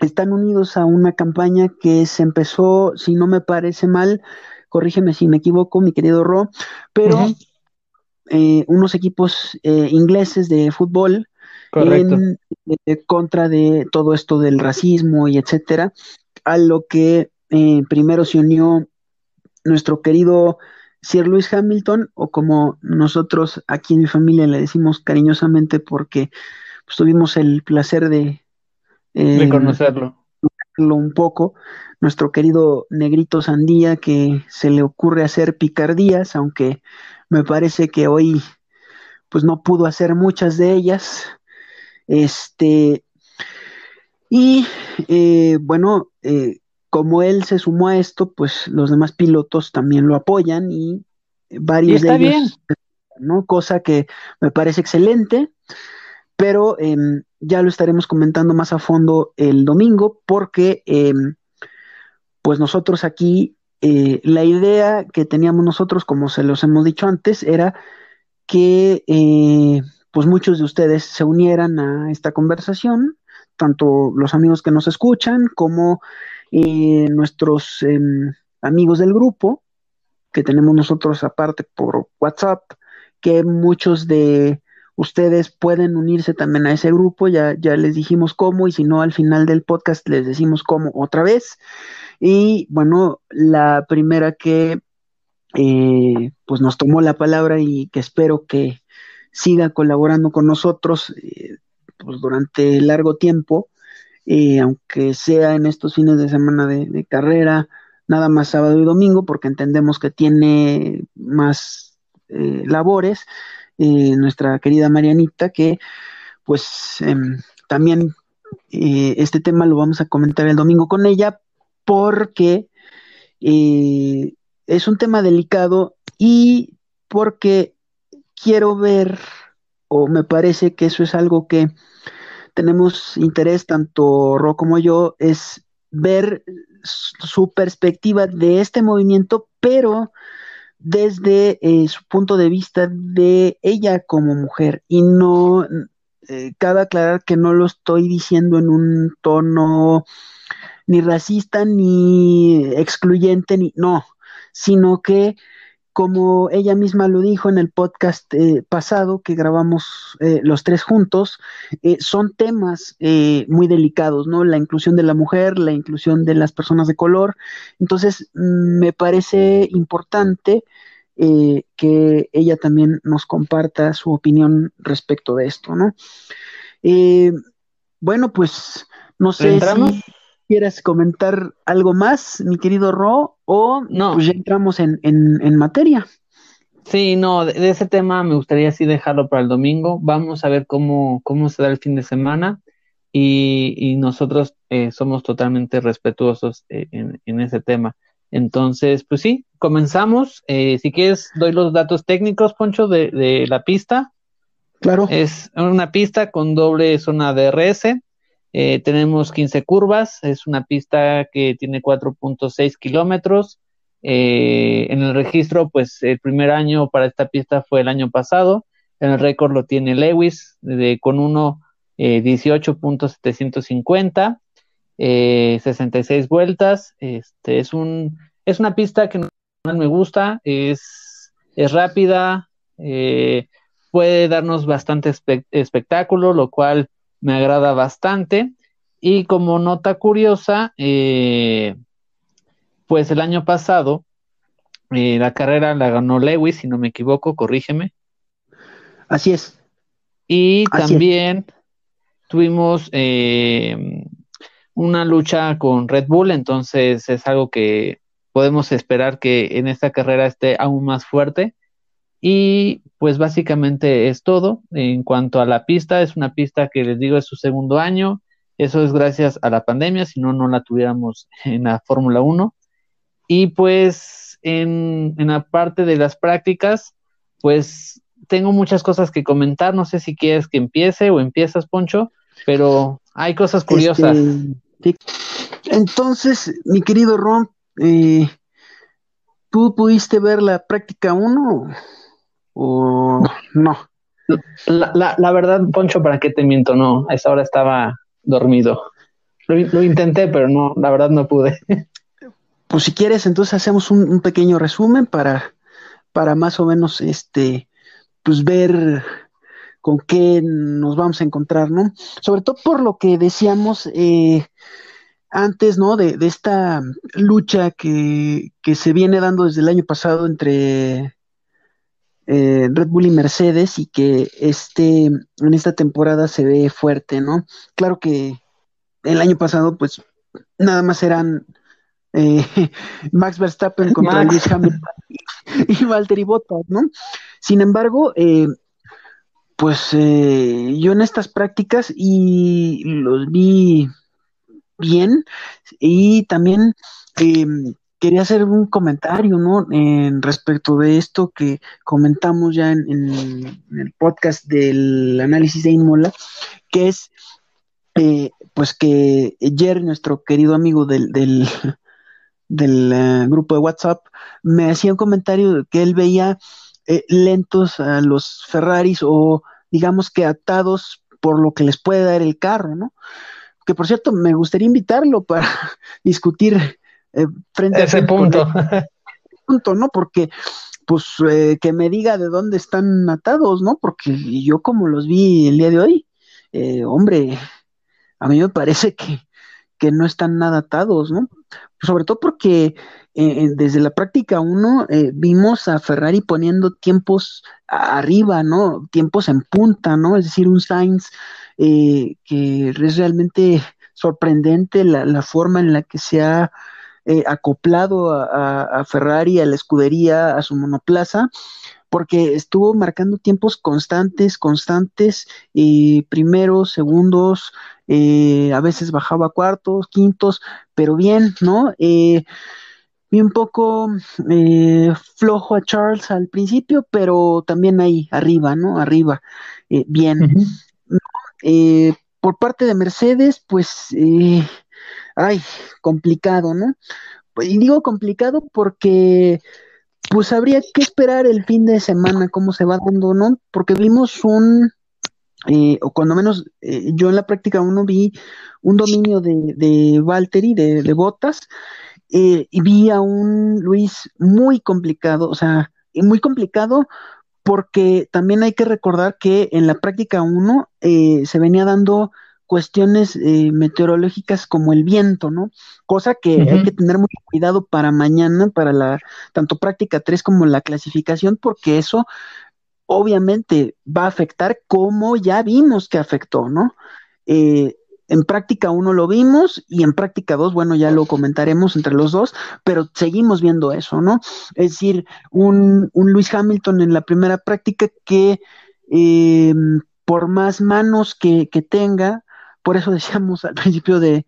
están unidos a una campaña que se empezó, si no me parece mal, corrígeme si me equivoco, mi querido Ro, pero eh, unos equipos ingleses de fútbol en contra de todo esto del racismo y etcétera, a lo que primero se unió nuestro querido Sir Lewis Hamilton, o como nosotros aquí en mi familia le decimos cariñosamente porque pues, tuvimos el placer de,
eh, conocerlo.
un poco, nuestro querido Negrito Sandía, que se le ocurre hacer picardías, aunque me parece que hoy pues no pudo hacer muchas de ellas. Este, y eh, bueno, eh, como él se sumó a esto, pues los demás pilotos también lo apoyan y varios de ellos, ¿no? Cosa que me parece excelente, pero em, ya lo estaremos comentando más a fondo el domingo, porque em, pues nosotros aquí, eh, la idea que teníamos nosotros, como se los hemos dicho antes, era que eh, pues muchos de ustedes se unieran a esta conversación, tanto los amigos que nos escuchan como eh, nuestros em, amigos del grupo, que tenemos nosotros aparte por WhatsApp, que muchos de ustedes pueden unirse también a ese grupo, ya, ya les dijimos cómo, y si no, al final del podcast les decimos cómo otra vez. Y bueno, la primera que eh, pues nos tomó la palabra y que espero que siga colaborando con nosotros eh, pues durante largo tiempo, eh, aunque sea en estos fines de semana de, carrera, nada más sábado y domingo, porque entendemos que tiene más eh, labores, eh, nuestra querida Marianita, que pues em, también este tema lo vamos a comentar el domingo con ella, porque es un tema delicado y porque quiero ver, o me parece que eso es algo que tenemos interés, tanto Ro como yo, es ver su perspectiva de este movimiento, pero desde eh, su punto de vista de ella como mujer. Y no eh, cabe aclarar que no lo estoy diciendo en un tono ni racista ni excluyente ni no sino que como ella misma lo dijo en el podcast eh, pasado que grabamos eh, los tres juntos, eh, son temas muy delicados, ¿no? La inclusión de la mujer, la inclusión de las personas de color. Entonces, me parece importante que ella también nos comparta su opinión respecto de esto, ¿no? bueno, pues no sé si quieres comentar algo más, mi querido Ro, o no. pues ya entramos en, en, materia.
Sí, no, de, ese tema me gustaría sí dejarlo para el domingo. Vamos a ver cómo, cómo se da el fin de semana y, y nosotros eh, somos totalmente respetuosos eh, en, en, ese tema. Entonces, pues sí, comenzamos. Eh, si quieres, doy los datos técnicos, Poncho, de, de la pista.
Claro.
Es una pista con doble zona DRS eh, tenemos 15 curvas, es una pista que tiene 4.6 kilómetros. Eh, en el registro, pues el primer año para esta pista fue el año pasado. En el récord lo tiene Lewis de, con uno eh, 18.750, 66 vueltas. Este es un es una pista que me gusta, es, es rápida, puede darnos bastante espectáculo, lo cual me agrada bastante. Y como nota curiosa, eh, pues el año pasado eh, la carrera la ganó Lewis, si no me equivoco, corrígeme.
Así es.
Y también tuvimos eh, una lucha con Red Bull, entonces es algo que podemos esperar que en esta carrera esté aún más fuerte. Y pues básicamente es todo. En cuanto a la pista, es una pista que les digo es su segundo año. Eso es gracias a la pandemia, si no, no la tuviéramos [laughs] en la Fórmula 1. Y pues en, en la parte de las prácticas, pues tengo muchas cosas que comentar. No sé si quieres que empiece o empiezas, Poncho, pero hay cosas curiosas.
Este, entonces, mi querido Ron, eh, ¿tú pudiste ver la práctica 1 o no?
La, la, verdad, Poncho, ¿para qué te miento? No, a esa hora estaba dormido. Lo, intenté, pero no, la verdad no pude.
Pues si quieres, entonces hacemos un, pequeño resumen para, para más o menos este, pues ver con qué nos vamos a encontrar, ¿no? Sobre todo por lo que decíamos eh, antes, ¿no? De, de esta lucha que, que, se viene dando desde el año pasado entre eh, Red Bull y Mercedes y que este, en esta temporada se ve fuerte, ¿no? Claro que el año pasado, pues, nada más eran eh, [laughs] Max Verstappen contra Lewis Hamilton [laughs] y, Valtteri Bottas, ¿no? Sin embargo, eh, pues yo en estas prácticas y los vi bien y también quería hacer un comentario, ¿no? En respecto de esto que comentamos ya en, el podcast del análisis de Inmola, que es, eh, pues que Jerry, nuestro querido amigo del, del, [laughs] eh, grupo de WhatsApp, me hacía un comentario que él veía eh, lentos a los Ferraris o digamos que atados por lo que les puede dar el carro, ¿no? Que por cierto, me gustaría invitarlo para [laughs] discutir eh, frente
ese
a ese
punto. [laughs]
punto, ¿no? Porque pues eh, que me diga de dónde están atados, ¿no? Porque yo como los vi el día de hoy, eh, hombre, a mí me parece que, que no están nada atados, ¿no? Sobre todo porque desde la práctica uno vimos a Ferrari poniendo tiempos arriba, ¿no? Tiempos en punta, ¿no? Es decir, un Sainz que es realmente sorprendente la, la forma en la que se ha eh, acoplado a, Ferrari, a la escudería, a su monoplaza, porque estuvo marcando tiempos constantes, constantes, eh, primeros, segundos, eh, a veces bajaba cuartos, quintos, pero bien, ¿no? vi un poco flojo a Charles al principio, pero también ahí, arriba, ¿no? Arriba, bien. por parte de Mercedes, pues ay, complicado, ¿no? Y digo complicado porque pues habría que esperar el fin de semana cómo se va dando, ¿no? Porque vimos un, eh, o cuando menos eh, yo en la práctica uno vi un dominio de, de de, de Botas, eh, y vi a un Luis muy complicado, o sea, muy complicado porque también hay que recordar que en la práctica uno se venía dando cuestiones eh, meteorológicas como el viento, ¿no? Cosa que hay que tener mucho cuidado para mañana, para la tanto práctica 3 como la clasificación, porque eso obviamente va a afectar como ya vimos que afectó, ¿no? Eh, en práctica 1 lo vimos y en práctica 2, bueno, ya lo comentaremos entre los dos, pero seguimos viendo eso, ¿no? Es decir, un, un Luis Hamilton en la primera práctica que eh, por más manos que, que tenga, por eso decíamos al [laughs] principio de,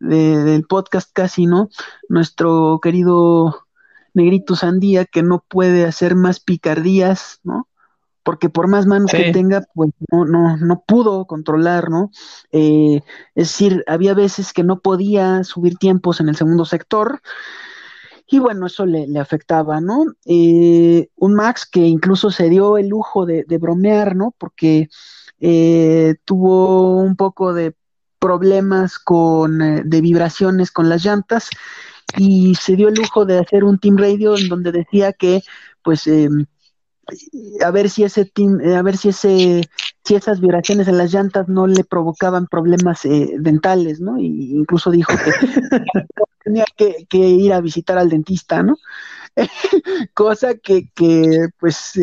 del podcast casi, ¿no? Nuestro querido Negrito Sandía que no puede hacer más picardías, ¿no? Porque por más manos que tenga, pues no, no, no pudo controlar, ¿no? Eh, es decir, había veces que no podía subir tiempos en el segundo sector, y bueno, eso le, afectaba, ¿no? Eh, un Max que incluso se dio el lujo de, bromear, ¿no? Porque eh, tuvo un poco de problemas con, eh, de vibraciones con las llantas y se dio el lujo de hacer un team radio en donde decía que pues em, a ver si ese team, a ver si ese si esas vibraciones en las llantas no le provocaban problemas dentales, ¿no? Y incluso dijo que [laughs] tenía que, ir a visitar al dentista, ¿no? [laughs] Cosa que, que pues,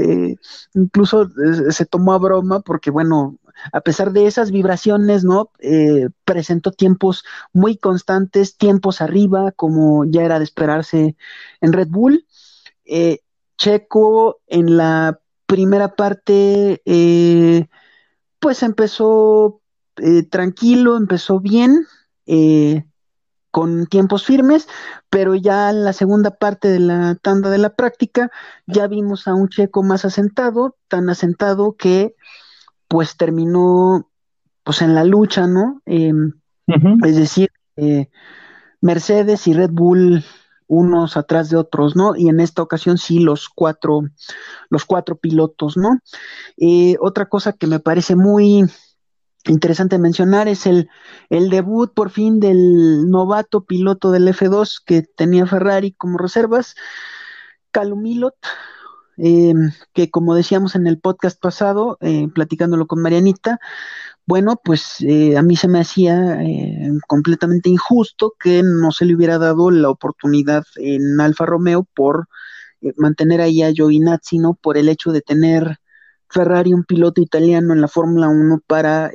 incluso se tomó a broma porque, bueno, a pesar de esas vibraciones, ¿no? Eh, presentó tiempos muy constantes, tiempos arriba, como ya era de esperarse en Red Bull. Eh, Checo en la primera parte, eh, pues empezó tranquilo, empezó bien, con tiempos firmes, pero ya en la segunda parte de la tanda de la práctica ya vimos a un Checo más asentado, tan asentado que pues terminó pues en la lucha, ¿no? Em, es decir, eh, Mercedes y Red Bull unos atrás de otros, ¿no? Y en esta ocasión sí los cuatro, los cuatro pilotos, ¿no? Eh, otra cosa que me parece muy interesante mencionar es el, el debut por fin del novato piloto del F2 que tenía Ferrari como reservas, Calumilot, eh, que como decíamos en el podcast pasado, eh, platicándolo con Marianita, bueno, pues eh, a mí se me hacía completamente injusto que no se le hubiera dado la oportunidad en Alfa Romeo por mantener ahí a Giovinazzi, ¿no? Por el hecho de tener Ferrari un piloto italiano en la Fórmula 1 para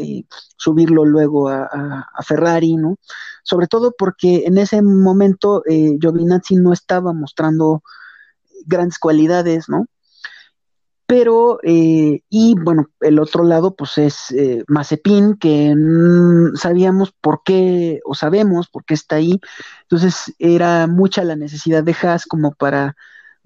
subirlo luego a, Ferrari, ¿no? Sobre todo porque en ese momento Giovinazzi no estaba mostrando grandes cualidades, ¿no? Pero, eh, y bueno, el otro lado, pues es eh, Mazepin, que sabíamos por qué, o sabemos por qué está ahí. Entonces, era mucha la necesidad de Haas como para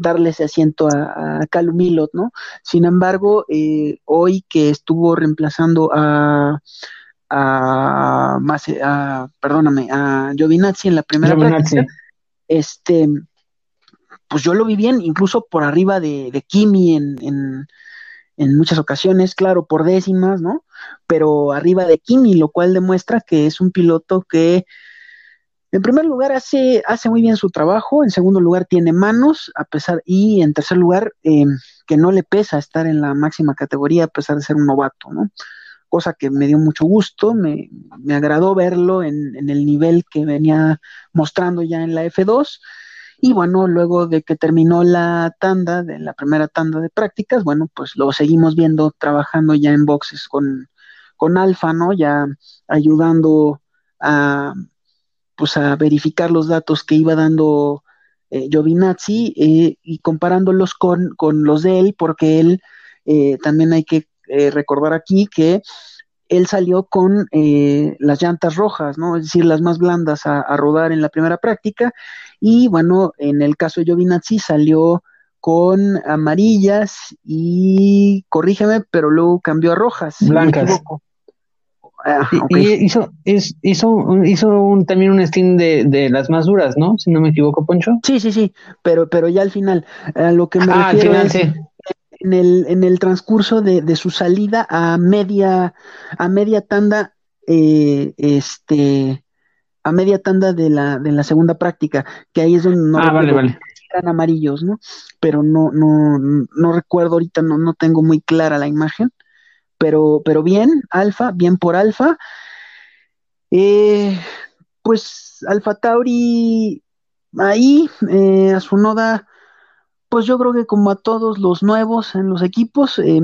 darle ese asiento a, a Calumilot, ¿no? Sin embargo, eh, hoy que estuvo reemplazando a, a, a, perdóname, a Giovinazzi en la primera práctica, este, pues yo lo vi bien, incluso por arriba de, de Kimi en, en, en, muchas ocasiones, claro, por décimas, ¿no? Pero arriba de Kimi, lo cual demuestra que es un piloto que, en primer lugar, hace, hace muy bien su trabajo, en segundo lugar, tiene manos, a pesar, y en tercer lugar, eh, que no le pesa estar en la máxima categoría a pesar de ser un novato, ¿no? Cosa que me dio mucho gusto, me, me agradó verlo en, en el nivel que venía mostrando ya en la F2 y bueno, luego de que terminó la tanda, de la primera tanda de prácticas, bueno, pues lo seguimos viendo trabajando ya en boxes con, con Alfa, ¿no? Ya ayudando a, pues a verificar los datos que iba dando eh, Giovinazzi eh, y comparándolos con, con, los de él, porque él eh, también hay que eh, recordar aquí que él salió con eh, las llantas rojas, ¿no? Es decir, las más blandas a, a, rodar en la primera práctica. Y bueno, en el caso de Giovinazzi salió con amarillas y, corrígeme, pero luego cambió a rojas.
Blancas. Ah, okay. y, hizo, hizo, hizo un, también un steam de, de, las más duras, ¿no? Si no me equivoco, Poncho.
Sí, sí, sí, pero, pero ya al final, a lo que me ah, refiero al final, es, sí en el, en el transcurso de, de, su salida a media, a media tanda, eh, este, a media tanda de la, de la segunda práctica, que ahí es donde no
ah, vale, vale.
eran amarillos, ¿no? Pero no, no, no recuerdo ahorita, no, no tengo muy clara la imagen, pero, pero bien, Alfa, bien por Alfa. Eh, pues Alfa Tauri ahí, eh, a su noda pues yo creo que como a todos los nuevos en los equipos, eh,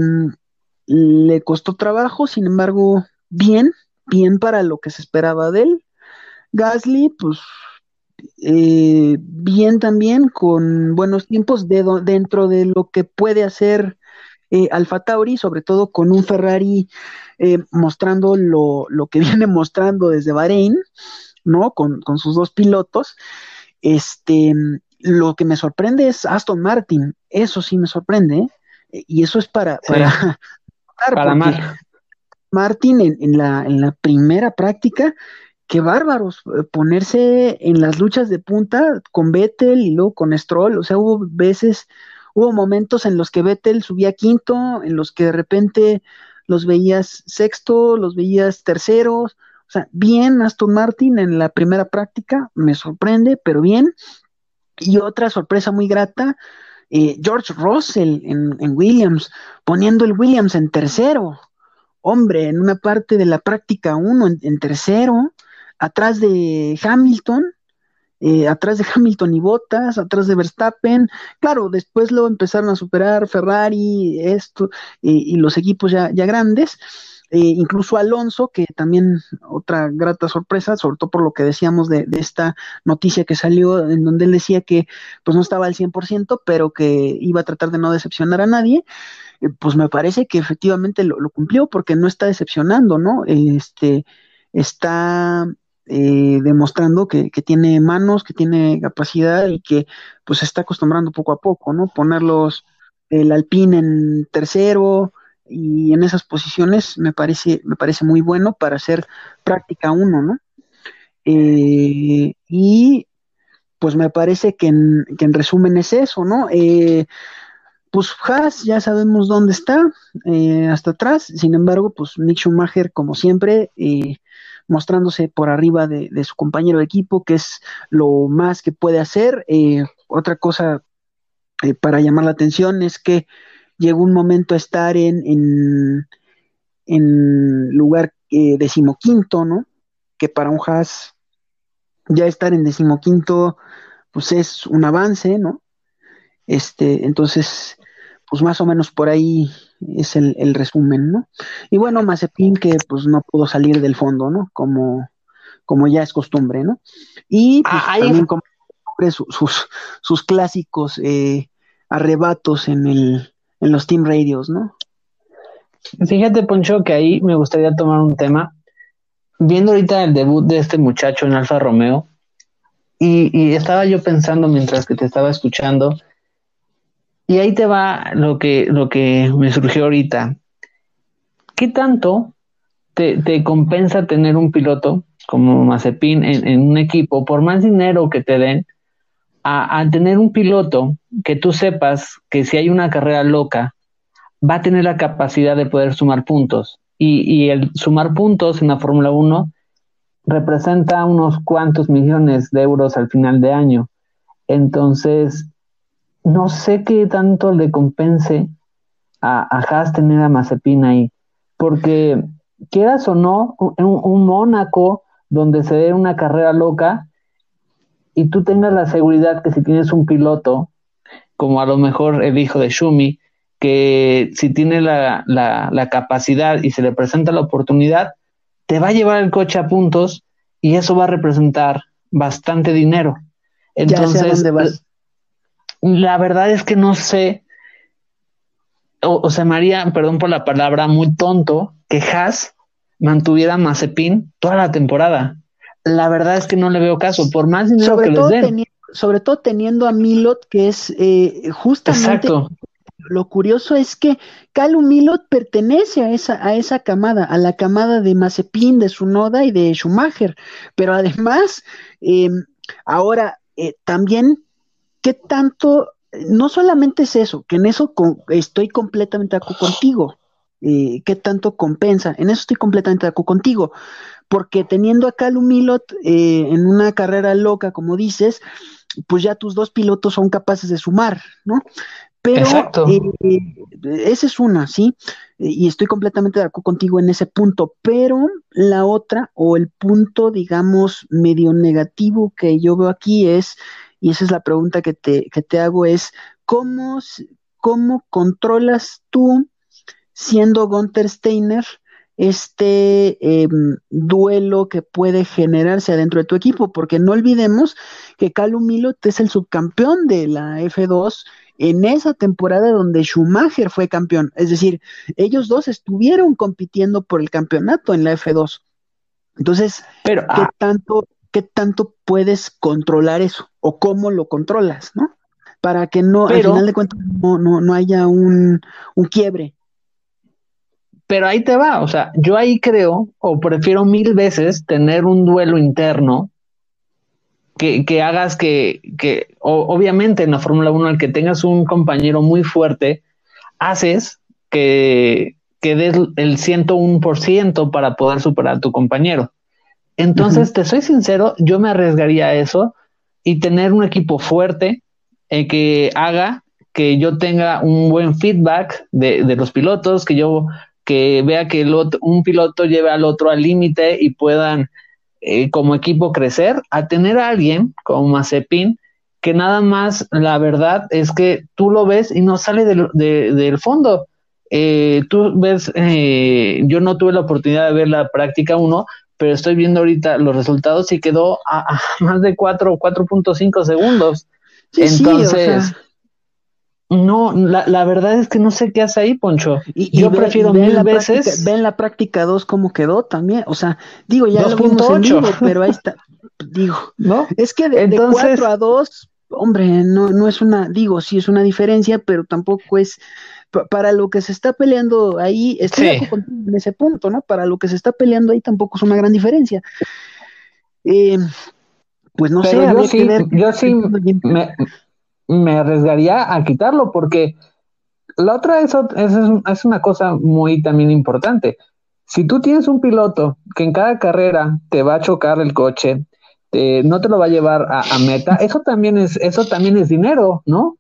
le costó trabajo, sin embargo, bien, bien para lo que se esperaba de él. Gasly, pues eh, bien también, con buenos tiempos de dentro de lo que puede hacer eh, Alfa Tauri, sobre todo con un Ferrari eh, mostrando lo, lo, que [laughs] viene mostrando desde Bahrein, ¿no? Con, con sus dos pilotos. Este, lo que me sorprende es Aston Martin, eso sí me sorprende, ¿eh? y eso es para, para,
sí. para. [laughs]
Martin en, en, la, en la primera práctica, qué bárbaros, eh, ponerse en las luchas de punta con Vettel y luego con Stroll, o sea, hubo veces, hubo momentos en los que Vettel subía quinto, en los que de repente los veías sexto, los veías terceros, o sea, bien Aston Martin en la primera práctica, me sorprende, pero bien, y otra sorpresa muy grata, Eh, George Russell en, Williams, poniendo el Williams en tercero. Hombre, en una parte de la práctica uno en, tercero, atrás de Hamilton, eh, atrás de Hamilton y Bottas, atrás de Verstappen. Claro, después lo empezaron a superar Ferrari, esto, y los equipos ya, ya grandes. Eh, incluso Alonso, que también otra grata sorpresa, sobre todo por lo que decíamos de, esta noticia que salió, en donde él decía que pues no estaba al 100%, pero que iba a tratar de no decepcionar a nadie, eh, pues me parece que efectivamente lo, cumplió porque no está decepcionando, ¿no? Este, está eh, demostrando que, que, tiene manos, que tiene capacidad y que pues se está acostumbrando poco a poco, ¿no? Ponerlos el Alpine en tercero, y en esas posiciones me parece, me parece muy bueno para hacer práctica uno, ¿no? Eh, y pues me parece que en, que en, resumen es eso, ¿no? Eh, pues Haas ya sabemos dónde está, eh, hasta atrás, sin embargo, pues Nick Schumacher, como siempre, mostrándose por arriba de, su compañero de equipo, que es lo más que puede hacer. otra cosa para llamar la atención es que llegó un momento a estar en lugar eh, decimoquinto, ¿no? Que para un Haas ya estar en decimoquinto, pues es un avance, ¿no? Este, entonces, pues más o menos por ahí es el, el resumen, ¿no? Y bueno, Mazepin que pues no pudo salir del fondo, ¿no? Como, como ya es costumbre, ¿no? Y pues, ah, también como sus, sus clásicos eh, arrebatos en el, en los team radios, ¿no?
Fíjate, Poncho, que ahí me gustaría tomar un tema. Viendo ahorita el debut de este muchacho en Alfa Romeo, y, estaba yo pensando mientras que te estaba escuchando, y ahí te va lo que, lo que me surgió ahorita. ¿Qué tanto te, compensa tener un piloto como Mazepin en, un equipo, por más dinero que te den, a, tener un piloto que tú sepas que si hay una carrera loca, va a tener la capacidad de poder sumar puntos. Y, el sumar puntos en la Fórmula 1 representa unos cuantos millones de euros al final de año. Entonces, no sé qué tanto le compense a, a Haas tener a Mazepin ahí, porque quieras o no, un, un Mónaco donde se dé una carrera loca, y tú tengas la seguridad que si tienes un piloto, como a lo mejor el hijo de Shumi, que si tiene la, la, capacidad y se le presenta la oportunidad, te va a llevar el coche a puntos y eso va a representar bastante dinero. Entonces, la verdad es que no sé, o, sea, María, perdón por la palabra, muy tonto que Haas mantuviera Mazepin toda la temporada. La verdad es que no le veo caso, por más dinero sobre que todo les den.
sobre todo teniendo a Milot, que es eh, justamente lo curioso es que Calum Milot pertenece a esa, a esa camada, a la camada de Mazepin, de Sunoda y de Schumacher, pero además, em, ahora eh, también, ¿qué tanto? No solamente es eso, que en eso estoy completamente de acuerdo contigo, eh, ¿qué tanto compensa? En eso estoy completamente de acuerdo contigo, porque teniendo a Calum Milot eh, en una carrera loca, como dices, pues ya tus dos pilotos son capaces de sumar, ¿no? Pero Exacto. Eh, esa es una, ¿sí? Y estoy completamente de acuerdo contigo en ese punto, pero la otra, o el punto, digamos, medio negativo que yo veo aquí es, y esa es la pregunta que te, que te hago, es, ¿cómo, cómo controlas tú, siendo Gunther Steiner, este em, duelo que puede generarse adentro de tu equipo, porque no olvidemos que Calum Milot es el subcampeón de la F2 en esa temporada donde Schumacher fue campeón. Es decir, ellos dos estuvieron compitiendo por el campeonato en la F2. Entonces, Pero, ¿qué, ah. tanto, ¿qué tanto puedes controlar eso? ¿O cómo lo controlas, no? Para que no, al final de cuentas, no, no, no haya un, un quiebre
pero ahí te va, o sea, yo ahí creo, o prefiero mil veces tener un duelo interno que, que hagas que, que obviamente en la Fórmula 1, al que tengas un compañero muy fuerte, haces que, que des el 101% para poder superar a tu compañero. Entonces, te soy sincero, yo me arriesgaría a eso y tener un equipo fuerte eh, que haga que yo tenga un buen feedback de, de los pilotos, que yo que vea que el otro, un piloto lleve al otro al límite y puedan eh, como equipo crecer, a tener a alguien como Mazepin, que nada más la verdad es que tú lo ves y no sale del, del fondo. Eh, tú ves, eh, yo no tuve la oportunidad de ver la práctica 1, pero estoy viendo ahorita los resultados y quedó a, [laughs] más de 4 o 4.5 segundos. Entonces, no, la, la, verdad es que no sé qué hace ahí, Poncho. Y, yo prefiero mil
la
veces.
Práctica, ven la práctica 2 cómo quedó también. O sea, digo, ya lo vimos en vivo, pero ahí está. Digo, ¿no? Es que de, Entonces, de 4 a 2, hombre, no, no es una, digo, sí es una diferencia, pero tampoco es para lo que se está peleando ahí, estoy sí. en ese punto, ¿no? Para lo que se está peleando ahí tampoco es una gran diferencia. Eh, pues no
pero
sé,
yo sí, yo sí me, me, arriesgaría a quitarlo porque la otra es, es, es, una cosa muy también importante. Si tú tienes un piloto que en cada carrera te va a chocar el coche, eh, no te lo va a llevar a, a, meta, eso también es, eso también es dinero, ¿no?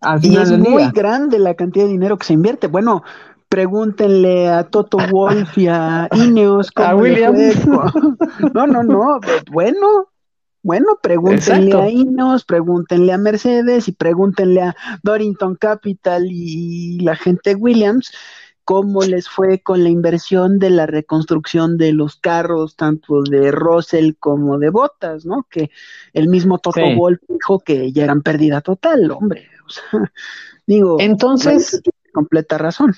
Al y es muy día. grande la cantidad de dinero que se invierte. Bueno, pregúntenle a Toto Wolf y a [laughs] Ineos.
A Williams. [laughs]
No, no, no. Bueno, bueno, pregúntenle Exacto. a Ineos, pregúntenle a Mercedes y pregúntenle a Dorrington Capital y la gente Williams cómo les fue con la inversión de la reconstrucción de los carros, tanto de Russell como de Botas, ¿no? Que el mismo Toto sí. Wolff dijo que ya eran pérdida total, hombre. O [laughs] sea, digo,
entonces,
completa razón.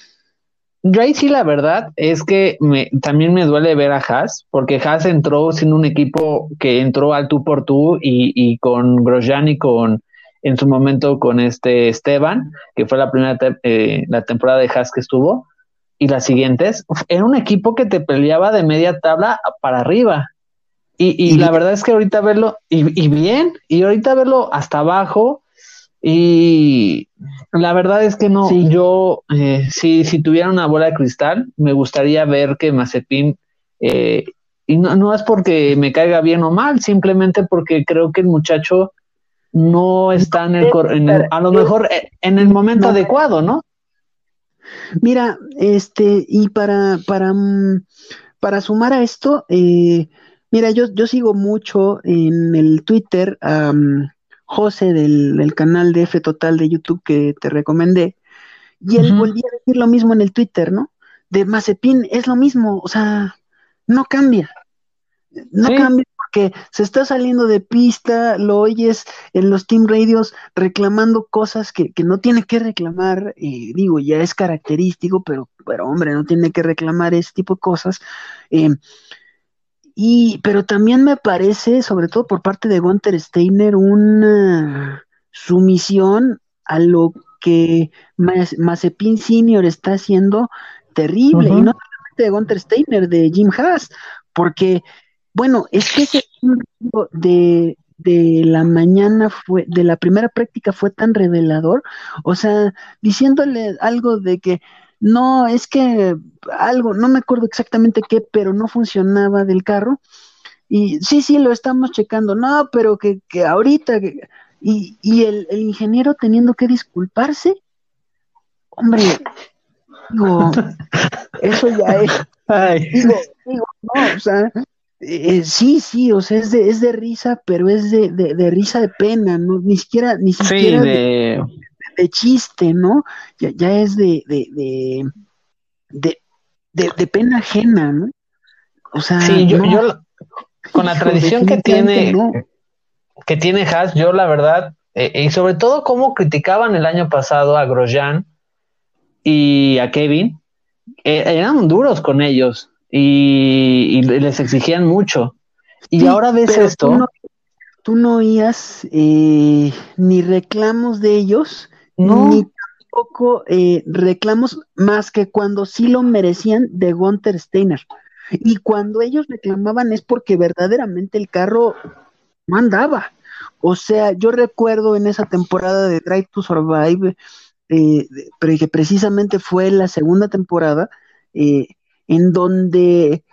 Yo ahí sí la verdad es que me, también me duele ver a Haas, porque Haas entró siendo un equipo que entró al tú por tú y, y con Grosjean y con en su momento con este Esteban, que fue la primera te eh, la temporada de Haas que estuvo, y las siguientes, era un equipo que te peleaba de media tabla para arriba. Y, y, y la verdad es que ahorita verlo, y, y, bien, y ahorita verlo hasta abajo, y la verdad es que no, sí. yo, eh, si, si tuviera una bola de cristal, me gustaría ver que Mazepin, eh, y no, no es porque me caiga bien o mal, simplemente porque creo que el muchacho no está en el, en el a lo mejor eh, en el momento no. adecuado, ¿no?
Mira, este, y para, para, mm, para sumar a esto, eh, mira, yo, yo sigo mucho en el Twitter um, José del, del, canal de F Total de YouTube que te recomendé, y él uh -huh. volvía a decir lo mismo en el Twitter, ¿no? De Mazepin es lo mismo, o sea, no cambia, no sí. cambia porque se está saliendo de pista, lo oyes en los team radios reclamando cosas que, que no tiene que reclamar, eh, digo, ya es característico, pero, pero hombre, no tiene que reclamar ese tipo de cosas. Eh, y, pero también me parece, sobre todo por parte de Gunter Steiner, una sumisión a lo que Mazepin Senior está haciendo terrible, uh -huh. y no solamente de Gunter Steiner, de Jim Haas, porque bueno, es que ese de, de la mañana fue, de la primera práctica fue tan revelador, o sea, diciéndole algo de que no, es que algo, no me acuerdo exactamente qué, pero no funcionaba del carro. Y sí, sí, lo estamos checando, no, pero que, que ahorita, que, y, y el, el, ingeniero teniendo que disculparse, hombre, digo, eso ya es, [laughs] digo, digo, no, o sea, eh, sí, sí, o sea, es de, es de risa, pero es de, de, de risa de pena, ¿no? Ni siquiera, ni siquiera
sí, de...
de, chiste, ¿no? Ya, ya es de, de, de, pena ajena, ¿no? O sea,
sí, yo, no, yo con la tradición que tiene, no. que tiene Haas, yo la verdad, eh, y sobre todo cómo criticaban el año pasado a Grosjean y a Kevin, eh, eran duros con ellos y, y les exigían mucho. Y sí, ahora ves esto.
Tú no, tú no oías eh, ni reclamos de ellos, no. ni tampoco eh, reclamos más que cuando sí lo merecían de Gunther Steiner. Y cuando ellos reclamaban es porque verdaderamente el carro no andaba. O sea, yo recuerdo en esa temporada de Drive to Survive, eh, que precisamente fue la segunda temporada, eh, en donde,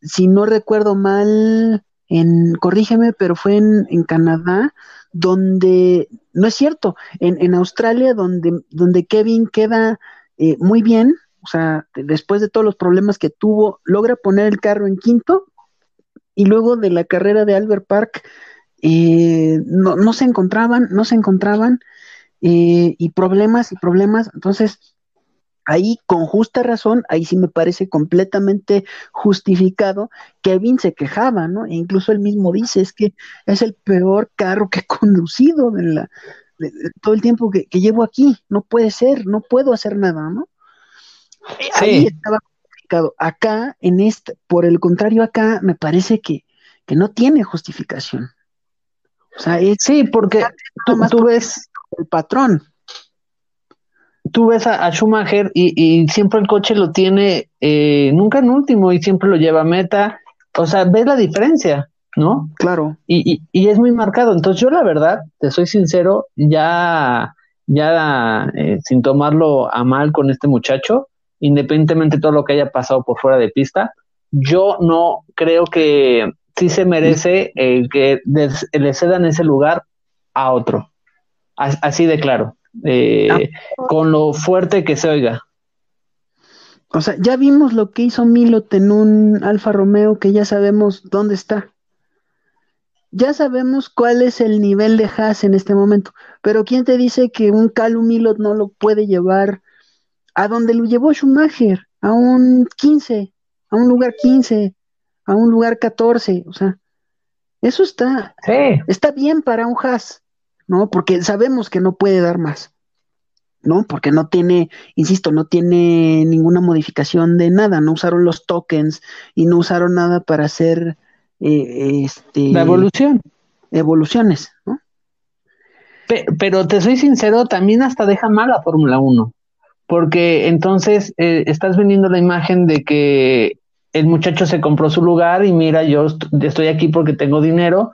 si no recuerdo mal, en, corrígeme, pero fue en, en Canadá, donde, no es cierto, en, en Australia, donde, donde Kevin queda eh, muy bien, o sea, después de todos los problemas que tuvo, logra poner el carro en quinto y luego de la carrera de Albert Park eh, no, no, se encontraban, no se encontraban eh, y problemas y problemas. Entonces, ahí con justa razón, ahí sí me parece completamente justificado, Kevin se quejaba, ¿no? E incluso él mismo dice, es que es el peor carro que he [laughs] conducido de la, de, todo el tiempo que, que, llevo aquí, no puede ser, no puedo hacer nada, ¿no? Sí. Ahí estaba complicado. Acá, en este, por el contrario, acá me parece que, que no tiene justificación.
O sea, es, sí, porque tú, tú ves
el patrón
tú ves a, a Schumacher y, y, siempre el coche lo tiene, eh, nunca en último y siempre lo lleva a meta. O sea, ves la diferencia, ¿no?
Claro.
Y, y, y es muy marcado. Entonces yo la verdad, te soy sincero, ya, ya eh, sin tomarlo a mal con este muchacho, independientemente de todo lo que haya pasado por fuera de pista, yo no creo que sí se merece eh, que le cedan ese lugar a otro. Así de claro eh, ah. con lo fuerte que se oiga.
O sea, ya vimos lo que hizo Milot en un Alfa Romeo que ya sabemos dónde está. Ya sabemos cuál es el nivel de Haas en este momento. Pero ¿quién te dice que un Calum Milot no lo puede llevar a donde lo llevó Schumacher? A un 15, a un lugar 15, a un lugar 14. O sea, eso está,
sí.
está bien para un Haas. ¿No? Porque sabemos que no puede dar más, ¿no? Porque no tiene, insisto, no tiene ninguna modificación de nada, no usaron los tokens y no usaron nada para hacer eh, este
la evolución.
Evoluciones, ¿no?
Pero, pero, te soy sincero, también hasta deja mal la Fórmula 1, porque entonces eh, estás vendiendo la imagen de que el muchacho se compró su lugar y mira, yo estoy aquí porque tengo dinero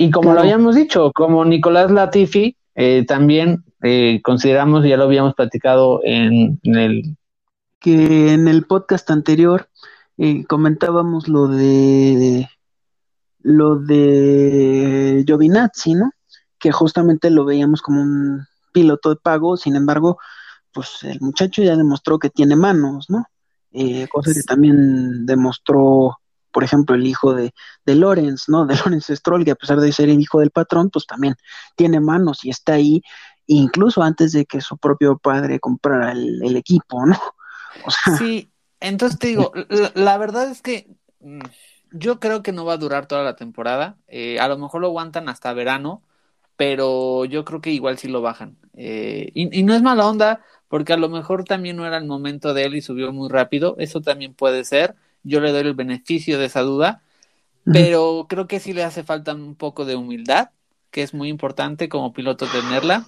y como claro. lo habíamos dicho, como Nicolás Latifi, eh, también eh, consideramos, ya lo habíamos platicado en, en, el...
Que en el podcast anterior eh, comentábamos lo de lo de Giovinazzi, ¿no? Que justamente lo veíamos como un piloto de pago, sin embargo, pues el muchacho ya demostró que tiene manos, ¿no? Eh, cosa que también demostró por ejemplo, el hijo de, de Lorenz, ¿no? [laughs] De Lorenz Stroll, que a pesar de ser el hijo del patrón, pues también tiene manos y está ahí, incluso antes de que su propio padre comprara el, el equipo, ¿no? [laughs]
O sea, sí, entonces te digo, [laughs] la, la, verdad es que mm, yo creo que no va a durar toda la temporada, eh, a lo mejor lo aguantan hasta verano, pero yo creo que igual sí lo bajan. Eh, y, y no es mala onda, porque a lo mejor también no era el momento de él y subió muy rápido, eso también puede ser yo le doy el beneficio de esa duda, pero creo que sí le hace falta un poco de humildad, que es muy importante como piloto tenerla,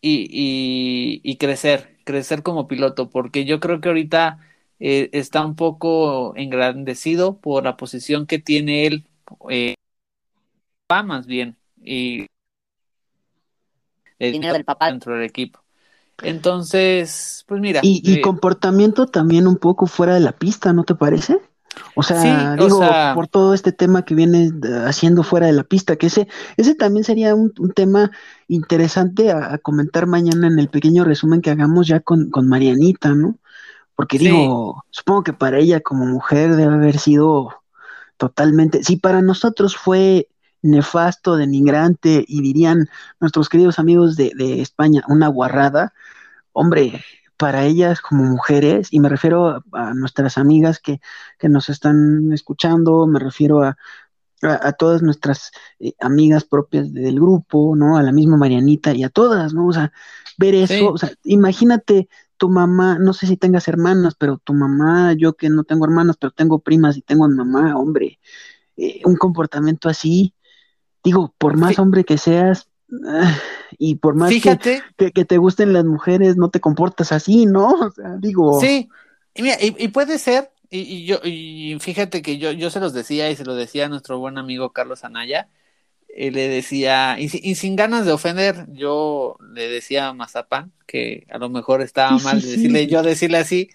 y, y, y crecer, crecer como piloto, porque yo creo que ahorita eh, está un poco engrandecido por la posición que tiene él, eh, va más bien, y el dinero del papá dentro del equipo. Entonces, pues mira.
Y, y eh, comportamiento también un poco fuera de la pista, ¿no te parece? O sea, sí, digo, o sea... por todo este tema que viene haciendo fuera de la pista, que ese, ese también sería un, un tema interesante a, a, comentar mañana en el pequeño resumen que hagamos ya con, con Marianita, ¿no? Porque sí. digo, supongo que para ella como mujer debe haber sido totalmente, sí, para nosotros fue nefasto, denigrante, y dirían nuestros queridos amigos de, de España, una guarrada, hombre, para ellas como mujeres, y me refiero a, a nuestras amigas que, que, nos están escuchando, me refiero a, a, a todas nuestras eh, amigas propias del grupo, ¿no? A la misma Marianita y a todas, ¿no? O sea, ver eso, sí. o sea, imagínate tu mamá, no sé si tengas hermanas, pero tu mamá, yo que no tengo hermanas, pero tengo primas y tengo mamá, hombre, eh, un comportamiento así, digo, por más sí. hombre que seas, y por más
Fíjate,
que, que, que, te gusten las mujeres, no te comportas así, ¿no? [laughs] O sea, digo.
Sí, y, mira, y, y puede ser, y, y, yo, y fíjate que yo, yo se los decía y se lo decía a nuestro buen amigo Carlos Anaya, eh, le decía, y, y, sin ganas de ofender, yo le decía a Mazapán que a lo mejor estaba mal sí, decirle, yo decirle así,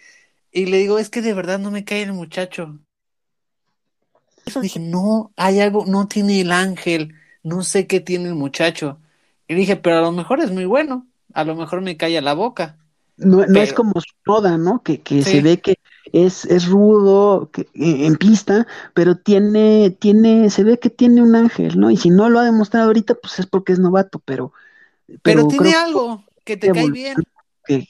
y le digo, es que de verdad no me cae el muchacho. Eso dije, no, hay algo, no tiene el ángel, no sé qué tiene el muchacho. Y dije, pero a lo mejor es muy bueno, a lo mejor me calla la boca.
No, no es como su moda, ¿no? Que, que se ve que es, es rudo que, eh, en pista, pero tiene, tiene, se ve que tiene un ángel, ¿no? Y si no lo ha demostrado ahorita, pues es porque es novato, pero.
Pero, tiene algo que te cae bien.
Que,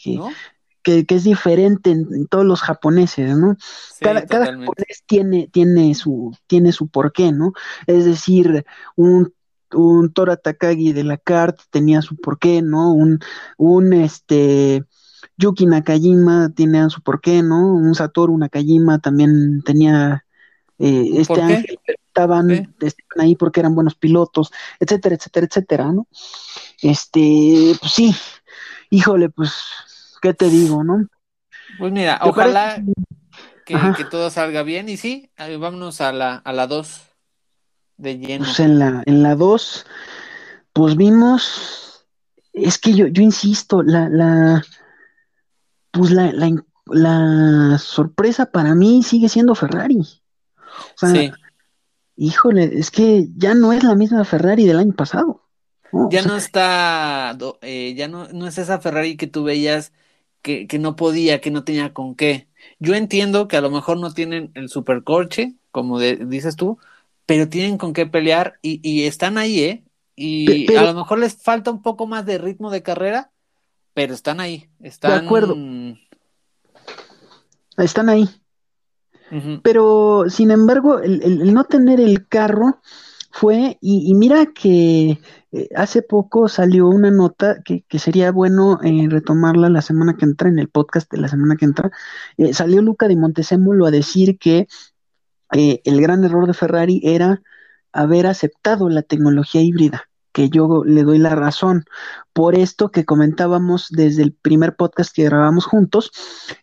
que, que, es diferente en, todos los japoneses, ¿no? cada, cada japonés tiene, tiene su, tiene su porqué, ¿no? Es decir, un un Tora Takagi de la CART tenía su porqué, ¿no? Un, un este Yuki Nakajima tenía su porqué, ¿no? Un Satoru Nakajima también tenía eh, este ángel, estaban, estaban, ahí porque eran buenos pilotos, etcétera, etcétera, etcétera, ¿no? Este, pues sí, híjole, pues, ¿qué te digo, no?
Pues mira, ojalá que, que, todo salga bien y sí, vámonos a la a la 2 de lleno.
Pues en la en la 2 pues vimos es que yo yo insisto, la la pues la, la, sorpresa para mí sigue siendo Ferrari. O sea, híjole, es que ya no es la misma Ferrari del año pasado.
Ya no está, eh, ya no, no es esa Ferrari que tú veías que, que no podía, que no tenía con qué. Yo entiendo que a lo mejor no tienen el supercorche, como dices tú, pero tienen con qué pelear y, y están ahí, ¿eh? Y a lo mejor les falta un poco más de ritmo de carrera, pero están ahí. Están...
De acuerdo. Están ahí. Pero, sin embargo, el, no tener el carro fue, y, mira que eh, hace poco salió una nota que, sería bueno eh, retomarla la semana que entra, en el podcast de la semana que entra, eh, salió Luca de Montesémolo a decir que el gran error de Ferrari era haber aceptado la tecnología híbrida que yo le doy la razón. Por esto que comentábamos desde el primer podcast que grabamos juntos,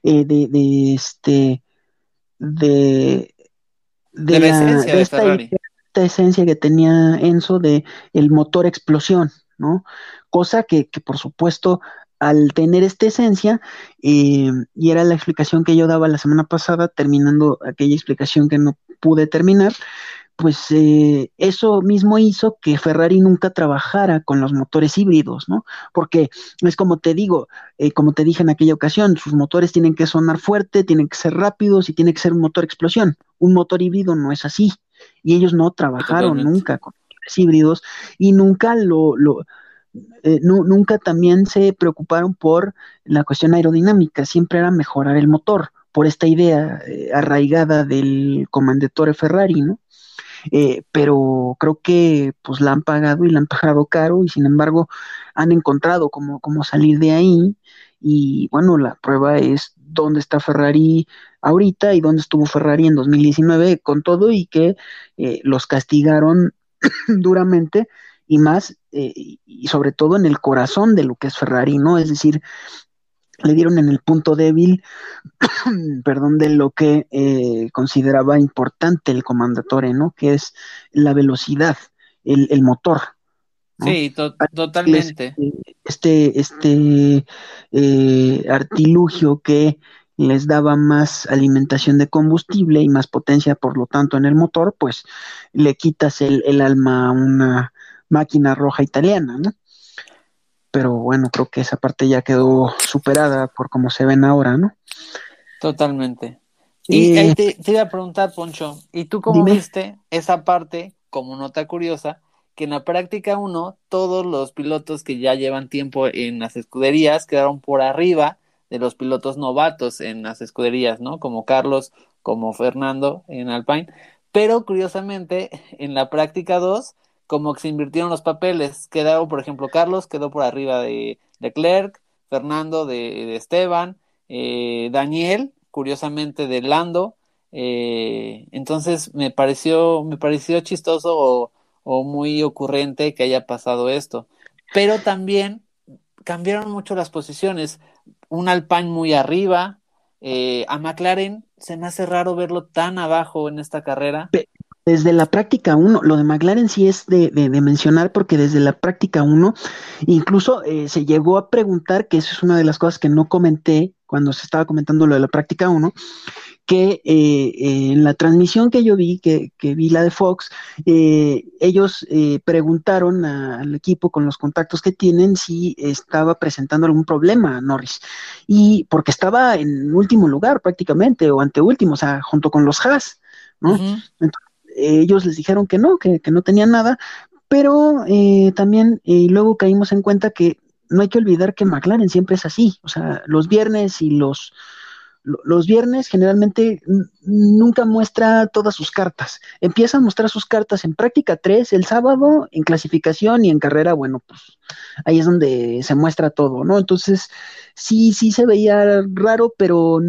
eh, de, de, este, de,
de, la, esencia de,
esta, esta, esencia que tenía Enzo de el motor explosión, ¿no? Cosa que, que por supuesto al tener esta esencia, eh, y era la explicación que yo daba la semana pasada, terminando aquella explicación que no pude terminar, pues eh, eso mismo hizo que Ferrari nunca trabajara con los motores híbridos, ¿no? Porque es como te digo, eh, como te dije en aquella ocasión, sus motores tienen que sonar fuerte, tienen que ser rápidos y tiene que ser un motor explosión. Un motor híbrido no es así. Y ellos no trabajaron nunca con híbridos y nunca lo, lo eh, nunca también se preocuparon por la cuestión aerodinámica, siempre era mejorar el motor, por esta idea arraigada del comandetore Ferrari, ¿no? Eh, pero creo que pues la han pagado y la han pagado caro y sin embargo han encontrado cómo, cómo salir de ahí. Y bueno, la prueba es dónde está Ferrari ahorita y dónde estuvo Ferrari en 2019 con todo y que eh, los castigaron [clears throat] duramente y más eh, y sobre todo en el corazón de lo que es Ferrari, ¿no? Es decir, le dieron en el punto débil, [clears throat] perdón, de lo que eh, consideraba importante el comandatore, ¿no? Que es la velocidad, el, motor.
Sí, totalmente.
Este, este eh, artilugio que les daba más alimentación de combustible y más potencia, por lo tanto, en el motor, pues le quitas el, el alma a una máquina roja italiana, ¿no? pero bueno, creo que esa parte ya quedó superada por cómo se ven ahora, ¿no?
Totalmente. Y ahí te, iba a preguntar, Poncho, ¿y tú cómo viste esa parte, como nota curiosa, que en la práctica uno, todos los pilotos que ya llevan tiempo en las escuderías quedaron por arriba de los pilotos novatos en las escuderías, ¿no? Como Carlos, como Fernando en Alpine, pero curiosamente en la práctica 2 como que se invirtieron los papeles. Quedaron, por ejemplo, Carlos quedó por arriba de Leclerc, Fernando de, Esteban, eh, Daniel, curiosamente, de Lando. Eh, entonces me pareció, me pareció chistoso o, muy ocurrente que haya pasado esto. Pero también cambiaron mucho las posiciones. Un Alpine muy arriba. Eh, a McLaren se me hace raro verlo tan abajo en esta carrera.
Desde la práctica 1, lo de McLaren sí es de, mencionar porque desde la práctica 1, incluso eh, se llegó a preguntar, que eso es una de las cosas que no comenté cuando se estaba comentando lo de la práctica 1, que eh, en la transmisión que yo vi, que, que vi la de Fox, eh, ellos eh, preguntaron al equipo con los contactos que tienen si estaba presentando algún problema Norris. Y porque estaba en último lugar prácticamente, o anteúltimo, o sea, junto con los Haas, ¿no? ellos les dijeron que no, que, que no tenían nada, pero también luego caímos en cuenta que no hay que olvidar que McLaren siempre es así, o sea, los viernes y los, los viernes generalmente nunca muestra todas sus cartas. Empieza a mostrar sus cartas en práctica 3 el sábado, en clasificación y en carrera, bueno, pues ahí es donde se muestra todo, ¿no? Entonces, sí, sí se veía raro, pero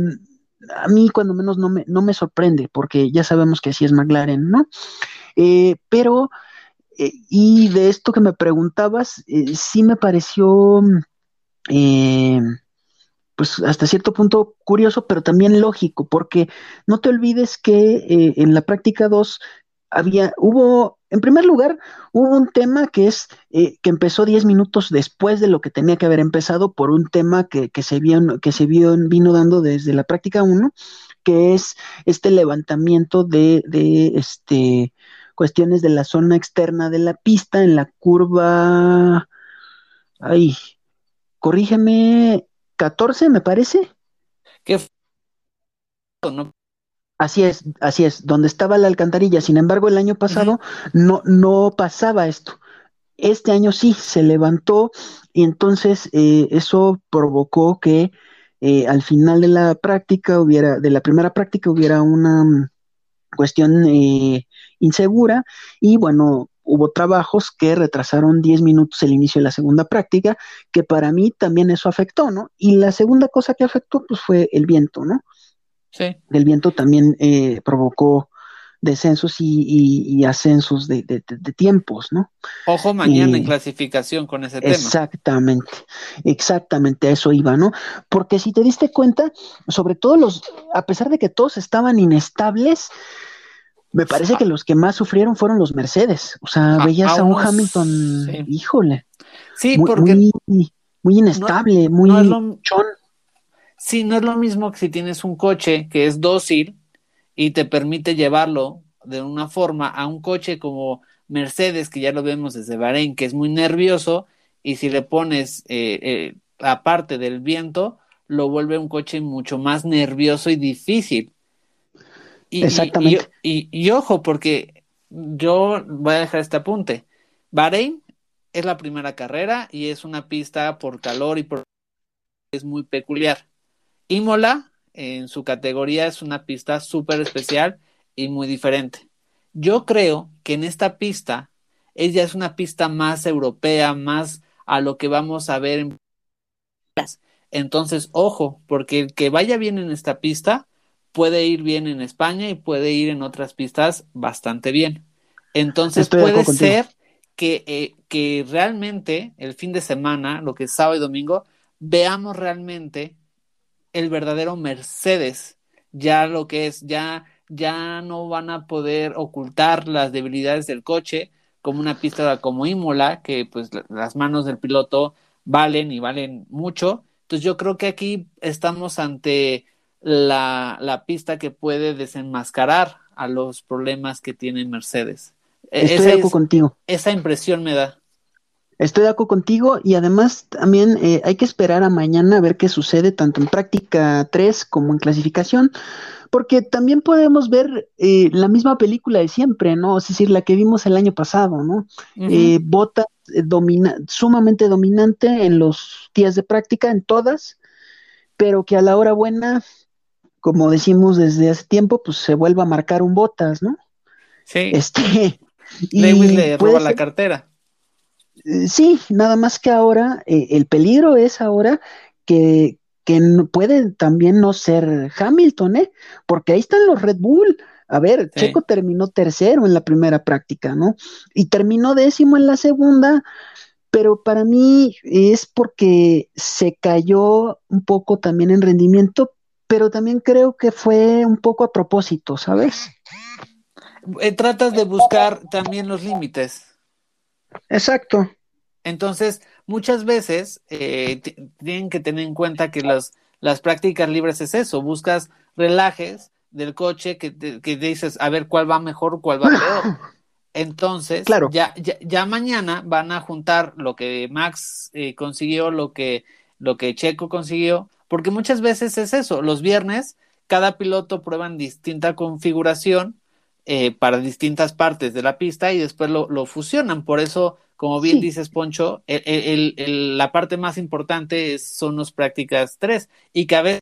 a mí cuando menos no me, no me sorprende, porque ya sabemos que así es McLaren, ¿no? Eh, pero eh, y de esto que me preguntabas, eh, sí me pareció, eh, pues hasta cierto punto curioso, pero también lógico, porque no te olvides que en la práctica 2 había, hubo, en primer lugar, hubo un tema que es, que empezó 10 minutos después de lo que tenía que haber empezado por un tema que, que se, vio, que se vio, vino dando desde la práctica 1, que es este levantamiento de, de este cuestiones de la zona externa de la pista en la curva. Ay, corrígeme, 14 me parece.
¿Qué?
Así es, así es, donde estaba la alcantarilla. Sin embargo, el año pasado no, no pasaba esto. Este año sí se levantó y entonces eh, eso provocó que eh, al final de la práctica hubiera, de la primera práctica hubiera una cuestión eh, insegura y bueno, hubo trabajos que retrasaron 10 minutos el inicio de la segunda práctica, que para mí también eso afectó, ¿no? Y la segunda cosa que afectó pues fue el viento, ¿no?
Sí.
El viento también eh, provocó descensos y, ascensos de, tiempos, ¿no?
Ojo mañana en clasificación con ese tema.
Exactamente, exactamente, a eso iba, ¿no? Porque si te diste cuenta, sobre todo los, a pesar de que todos estaban inestables, me parece que los que más sufrieron fueron los Mercedes. O sea, veías a, un Hamilton, híjole.
Sí, porque.
Muy, inestable, muy chon.
Sí, no es lo mismo que si tienes un coche que es dócil y te permite llevarlo de una forma a un coche como Mercedes, que ya lo vemos desde Bahrein, que es muy nervioso, y si le pones eh, eh, aparte del viento, lo vuelve un coche mucho más nervioso y difícil. Y,
Exactamente.
Y, ojo, porque yo voy a dejar este apunte. Bahrein es la primera carrera y es una pista por calor y por es muy peculiar. Imola en su categoría es una pista súper especial y muy diferente. Yo creo que en esta pista ella es una pista más europea, más a lo que vamos a ver en entonces, ojo, porque el que vaya bien en esta pista puede ir bien en España y puede ir en otras pistas bastante bien. Entonces puede ser que, eh, que realmente el fin de semana, lo que es sábado y domingo, veamos realmente el verdadero Mercedes, ya lo que es, ya, ya no van a poder ocultar las debilidades del coche como una pista como Imola, que pues las manos del piloto valen y valen mucho. Entonces yo creo que aquí estamos ante la, la pista que puede desenmascarar a los problemas que tiene Mercedes.
E, Estoy de acuerdo contigo.
Esa impresión me da.
Estoy de acuerdo contigo y además también eh, hay que esperar a mañana a ver qué sucede tanto en práctica 3 como en clasificación, porque también podemos ver eh, la misma película de siempre, ¿no? Es decir, la que vimos el año pasado, ¿no? Eh, Bota domina sumamente dominante en los días de práctica, en todas, pero que a la hora buena como decimos desde hace tiempo, pues se vuelve a marcar un botas, ¿no?
Sí.
Este, [laughs]
Lewis le roba la cartera.
Eh, sí, nada más que ahora, eh, el peligro es ahora que, que puede también no ser Hamilton, ¿eh? Porque ahí están los Red Bull. A ver, Checo terminó tercero en la primera práctica, ¿no? Y terminó décimo en la segunda, pero para mí es porque se cayó un poco también en rendimiento, pero también creo que fue un poco a propósito, ¿sabes?
Eh, tratas de buscar también los límites.
Exacto.
Entonces, muchas veces eh, tienen que tener en cuenta que las, las prácticas libres es eso, buscas relajes del coche que, que dices, a ver cuál va mejor, cuál va peor. [laughs] Entonces,
Claro.
ya, ya, ya mañana van a juntar lo que Max eh, consiguió, lo que, lo que Checo consiguió, porque muchas veces es eso, los viernes cada piloto prueba en distinta configuración eh, para distintas partes de la pista y después lo, lo fusionan. Por eso, como bien
Sí.
dices, Poncho, el- el- el- la parte más importante es, son las prácticas 3 y que a veces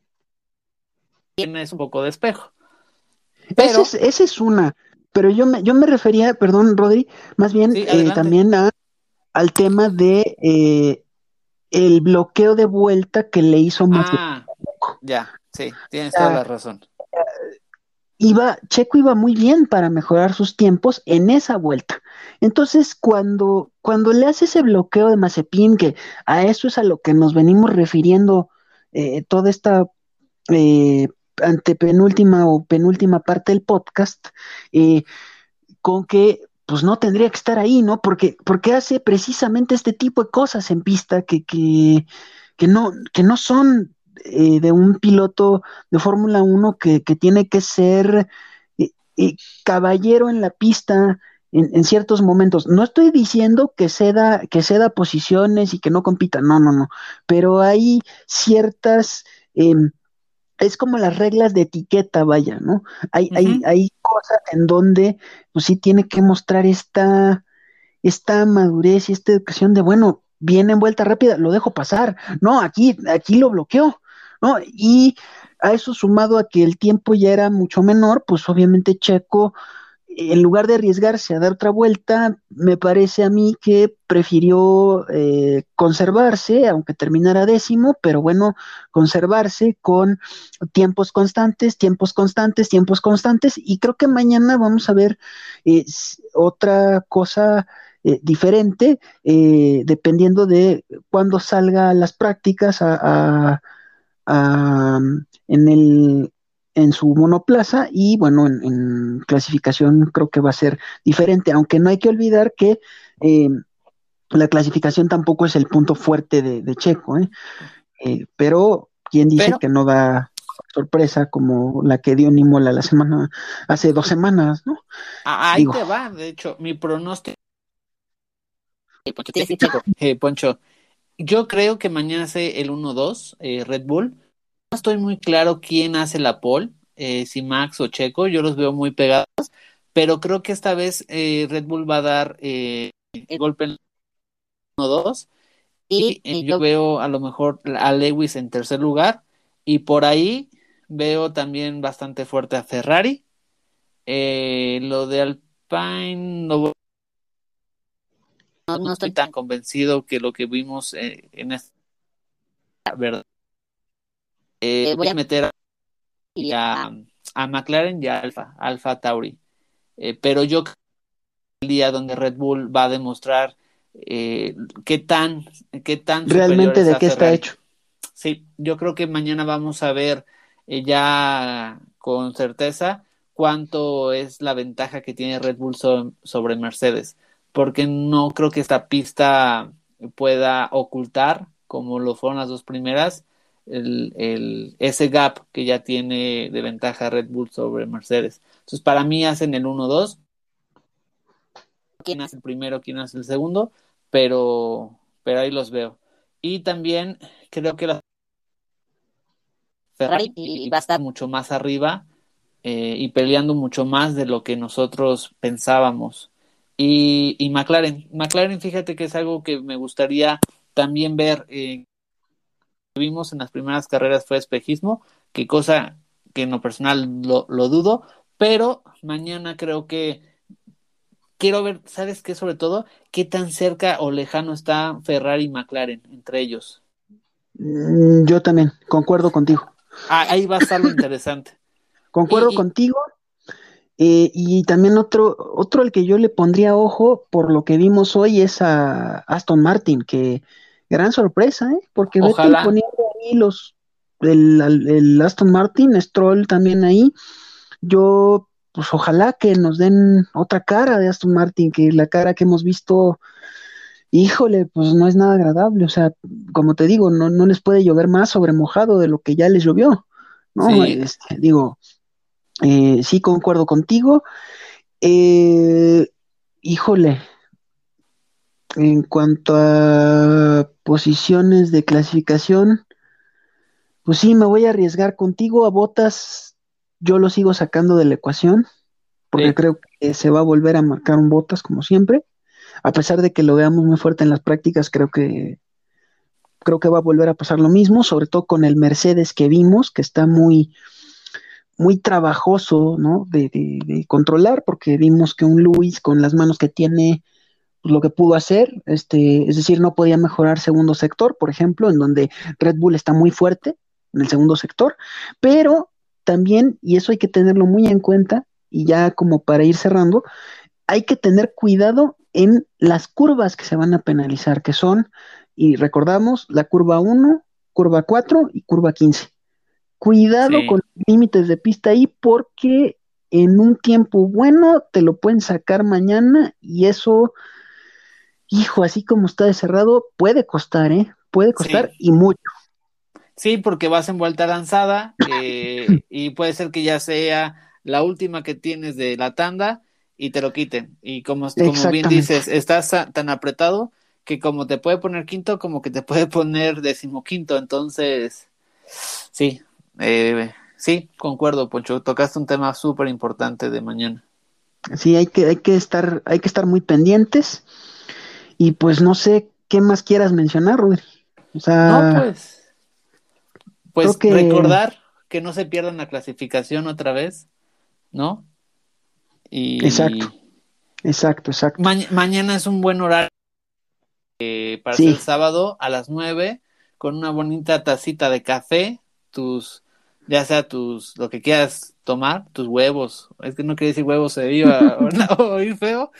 tienes un poco de espejo. Pero,
Esa es, es una, pero yo me, yo me refería, perdón, Rodri, más bien
Sí,
eh, también a, al tema de eh, el bloqueo de vuelta que le hizo Max
ah, ya, sí, tienes
Ah.
toda la razón.
iba, Checo iba muy bien para mejorar sus tiempos en esa vuelta. Entonces, cuando, cuando le hace ese bloqueo de Mazepin, que a eso es a lo que nos venimos refiriendo eh, toda esta eh, antepenúltima o penúltima parte del podcast, eh, con que pues no tendría que estar ahí, ¿no? Porque, porque hace precisamente este tipo de cosas en pista que, que, que no, que no son eh, de un piloto de Fórmula 1 que, que tiene que ser eh, eh, caballero en la pista en, en ciertos momentos. No estoy diciendo que ceda, que ceda posiciones y que no compita, no, no, no, pero hay ciertas... em, es como las reglas de etiqueta, vaya, ¿no? Hay, hay, hay cosas en donde, pues sí tiene que mostrar esta, esta madurez y esta educación de, bueno, viene en vuelta rápida, lo dejo pasar. No, aquí, aquí lo bloqueó, ¿no? Y a eso sumado a que el tiempo ya era mucho menor, pues obviamente Checo, en lugar de arriesgarse a dar otra vuelta, me parece a mí que prefirió eh, conservarse, aunque terminara décimo, pero bueno, conservarse con tiempos constantes, tiempos constantes, tiempos constantes, y creo que mañana vamos a ver eh, otra cosa eh, diferente, eh, dependiendo de cuándo salga las prácticas a- en el en su monoplaza y bueno, en, en clasificación creo que va a ser diferente, aunque no hay que olvidar que eh, la clasificación tampoco es el punto fuerte de, de Checo, ¿eh? Eh, pero quién dice
Pero-
que no da sorpresa como la que dio Nimola la semana, hace dos semanas, ¿no?
Ah, Ahí
Digo.
te va, de hecho, mi pronóstico.
Poncho. [laughs]
Eh, Poncho, yo creo que mañana hace el 1-2 eh, Red Bull. No estoy muy claro quién hace la pole, eh, si Max o Checo, yo los veo muy pegados, pero creo que esta vez eh, Red Bull va a dar eh, el golpe en el 1-2 y eh, yo veo a lo mejor a Lewis en tercer lugar y por ahí veo también bastante fuerte a Ferrari. Eh, lo de Alpine no
No, no estoy
tan convencido que lo que vimos en esta verdad. Eh,
Eh,
voy a meter a, a, McLaren y a Alfa, Alfa Tauri. Eh, pero yo creo que el día donde Red Bull va a demostrar eh, qué tan, qué tan
Realmente de qué está
Ferrari.
hecho.
Sí, yo creo que mañana vamos a ver eh, ya con certeza cuánto es la ventaja que tiene Red Bull so- sobre Mercedes, porque no creo que esta pista pueda ocultar, como lo fueron las dos primeras, el, el- ese gap que ya tiene de ventaja Red Bull sobre Mercedes. Entonces, para mí hacen el 1-2, quién hace el primero, quién hace el segundo, pero, pero ahí los veo. Y también creo que la Ferrari
y va a estar
mucho más arriba eh, y peleando mucho más de lo que nosotros pensábamos. Y, y McLaren, McLaren, fíjate que es algo que me gustaría también ver. Eh, vimos en las primeras carreras fue espejismo, que cosa que en lo personal lo, lo dudo, pero mañana creo que quiero ver, ¿sabes qué? Sobre todo, qué tan cerca o lejano está Ferrari y McLaren entre ellos.
Mm, Yo también, concuerdo contigo.
Ah, ahí va a estar lo interesante. [coughs]
Concuerdo
Y- y-
contigo. Eh, y también otro, otro al que yo le pondría ojo por lo que vimos hoy es a Aston Martin, que gran sorpresa, ¿eh? Porque Vettel poniendo ahí los, el, el Aston Martin, Stroll también ahí. Yo, pues ojalá que nos den otra cara de Aston Martin, que la cara que hemos visto, híjole, pues no es nada agradable. O sea, como te digo, no, no les puede llover más sobre mojado de lo que ya les llovió, ¿no?
Sí.
Este, digo, Eh, sí, concuerdo contigo. Eh, híjole, en cuanto a posiciones de clasificación, pues sí, me voy a arriesgar contigo a Botas. Yo lo sigo sacando de la ecuación, porque
Sí.
creo que se va a volver a marcar un Botas como siempre. A pesar de que lo veamos muy fuerte en las prácticas, creo que creo que va a volver a pasar lo mismo, sobre todo con el Mercedes que vimos, que está muy, muy trabajoso, ¿no? De, de- de controlar, porque vimos que un Luis con las manos que tiene, pues, lo que pudo hacer, este, es decir, no podía mejorar segundo sector, por ejemplo, en donde Red Bull está muy fuerte en el segundo sector, pero también, y eso hay que tenerlo muy en cuenta, y ya como para ir cerrando, hay que tener cuidado en las curvas que se van a penalizar, que son, y recordamos, la curva 1, curva 4 y curva 15. Cuidado
Sí.
con los límites de pista ahí porque en un tiempo bueno te lo pueden sacar mañana y eso, hijo, así como está de cerrado, puede costar, ¿eh? Puede costar
Sí.
y mucho.
Sí, porque vas en vuelta lanzada eh, [laughs] y puede ser que ya sea la última que tienes de la tanda y te lo quiten. Y como, como bien dices, estás tan apretado que como te puede poner quinto, como que te puede poner decimoquinto. Entonces, sí, eh, sí, concuerdo, Poncho. Tocaste un tema súper importante de mañana.
Sí, hay que, hay que estar, hay que estar muy pendientes. Y pues no sé qué más quieras mencionar, Rodri. O sea,
No, pues. Pues
que-
recordar que no se pierdan la clasificación otra vez, ¿no? Y
Exacto. exacto, exacto.
ma- mañana es un buen horario eh, para
Sí.
ser sábado a las 9 con una bonita tacita de café, tus, ya sea tus, lo que quieras tomar, tus huevos. Es que no quería decir huevos, se iba a [laughs] [laughs] oír feo.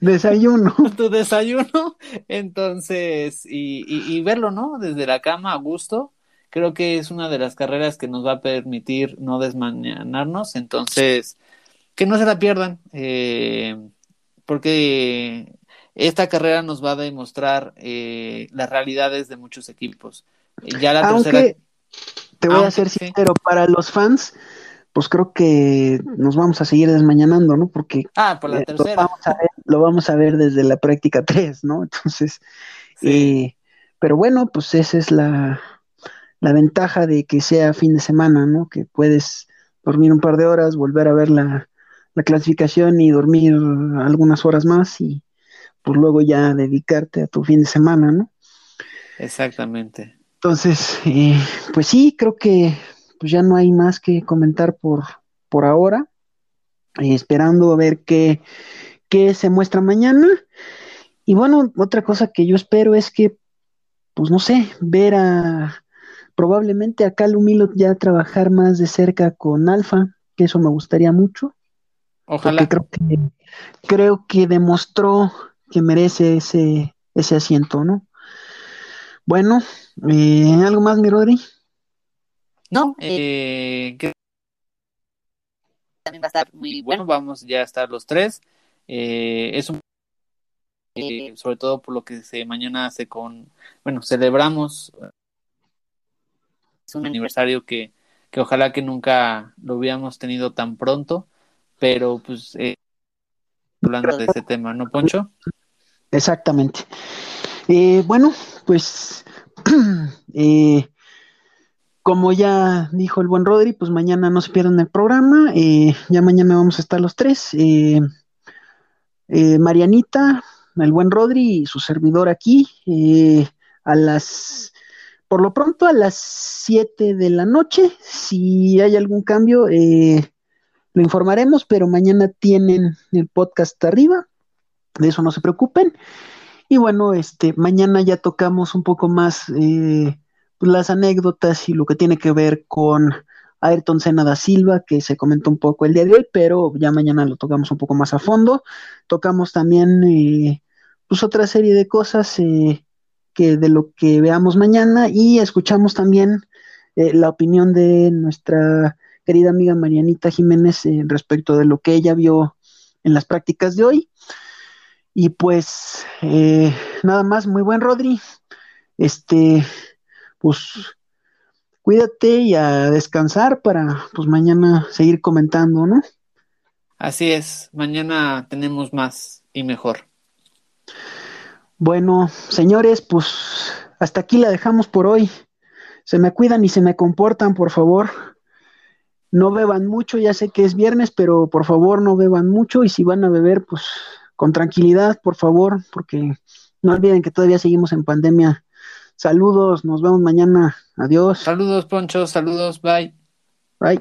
Desayuno. [laughs]
tu desayuno, entonces, y, y, y verlo, ¿no? Desde la cama a gusto, creo que es una de las carreras que nos va a permitir no desmañanarnos, entonces, que no se la pierdan, eh, porque esta carrera nos va a demostrar eh, las realidades de muchos equipos. Ya la tercera,
te voy a
Aunque,
ser
sí.
sincero, para los fans, pues creo que nos vamos a seguir desmañanando, ¿no? Porque
ah, por la
eh, lo, vamos a ver, lo vamos a ver desde la práctica [laughs] 3, ¿no? Entonces,
sí,
eh, pero bueno, pues esa es la, la ventaja de que sea fin de semana, ¿no? Que puedes dormir un par de horas, volver a ver la, la clasificación y dormir algunas horas más y pues luego ya dedicarte a tu fin de semana, ¿no?
exactamente.
Entonces, eh, pues sí, creo que pues ya no hay más que comentar por, por ahora, eh, esperando a ver qué, qué se muestra mañana. Y bueno, otra cosa que yo espero es que, pues no sé, ver a probablemente a Calum Milot ya trabajar más de cerca con Alfa, que eso me gustaría mucho,
Ojalá.
creo que, creo que demostró que merece ese, ese asiento, ¿no? Bueno, eh, ¿algo más, mi Rodri?
No, eh, que
También va a estar muy
bueno,
bueno.
vamos ya a estar los tres. Eh, es un eh, sobre todo por lo que se mañana hace con, bueno, celebramos
Es
un
un
aniversario que, que ojalá que nunca lo hubiéramos tenido tan pronto, pero pues eh, hablando de ese tema, ¿no, Poncho?
Exactamente. Eh, bueno, pues [clears throat] eh, como ya dijo el buen Rodri, pues mañana no se pierdan el programa. eh, ya mañana vamos a estar los tres. eh, Marianita, el buen Rodri y su servidor aquí a las, por lo pronto a las 7 de la noche. Si hay algún cambio, lo informaremos, pero mañana tienen el podcast arriba. De eso no se preocupen. Y bueno, este, mañana ya tocamos un poco más eh, las anécdotas y lo que tiene que ver con Ayrton Senna da Silva, que se comentó un poco el día de hoy, pero ya mañana lo tocamos un poco más a fondo. Tocamos también eh, pues otra serie de cosas eh, que de lo que veamos mañana y escuchamos también la opinión de nuestra querida amiga Marianita Jiménez respecto de lo que ella vio en las prácticas de hoy. Y pues eh, nada más, muy buen Rodri. Este, pues cuídate y a descansar para pues mañana seguir comentando, ¿no?
Así es, mañana tenemos más y mejor.
Bueno, señores, pues hasta aquí la dejamos por hoy. Se me cuidan y se me comportan, por favor. No beban mucho, ya sé que es viernes, pero por favor no beban mucho y si van a beber, pues con tranquilidad, por favor, porque no olviden que todavía seguimos en pandemia. Saludos, nos vemos mañana. Adiós.
Saludos, Poncho, saludos, bye.
Bye.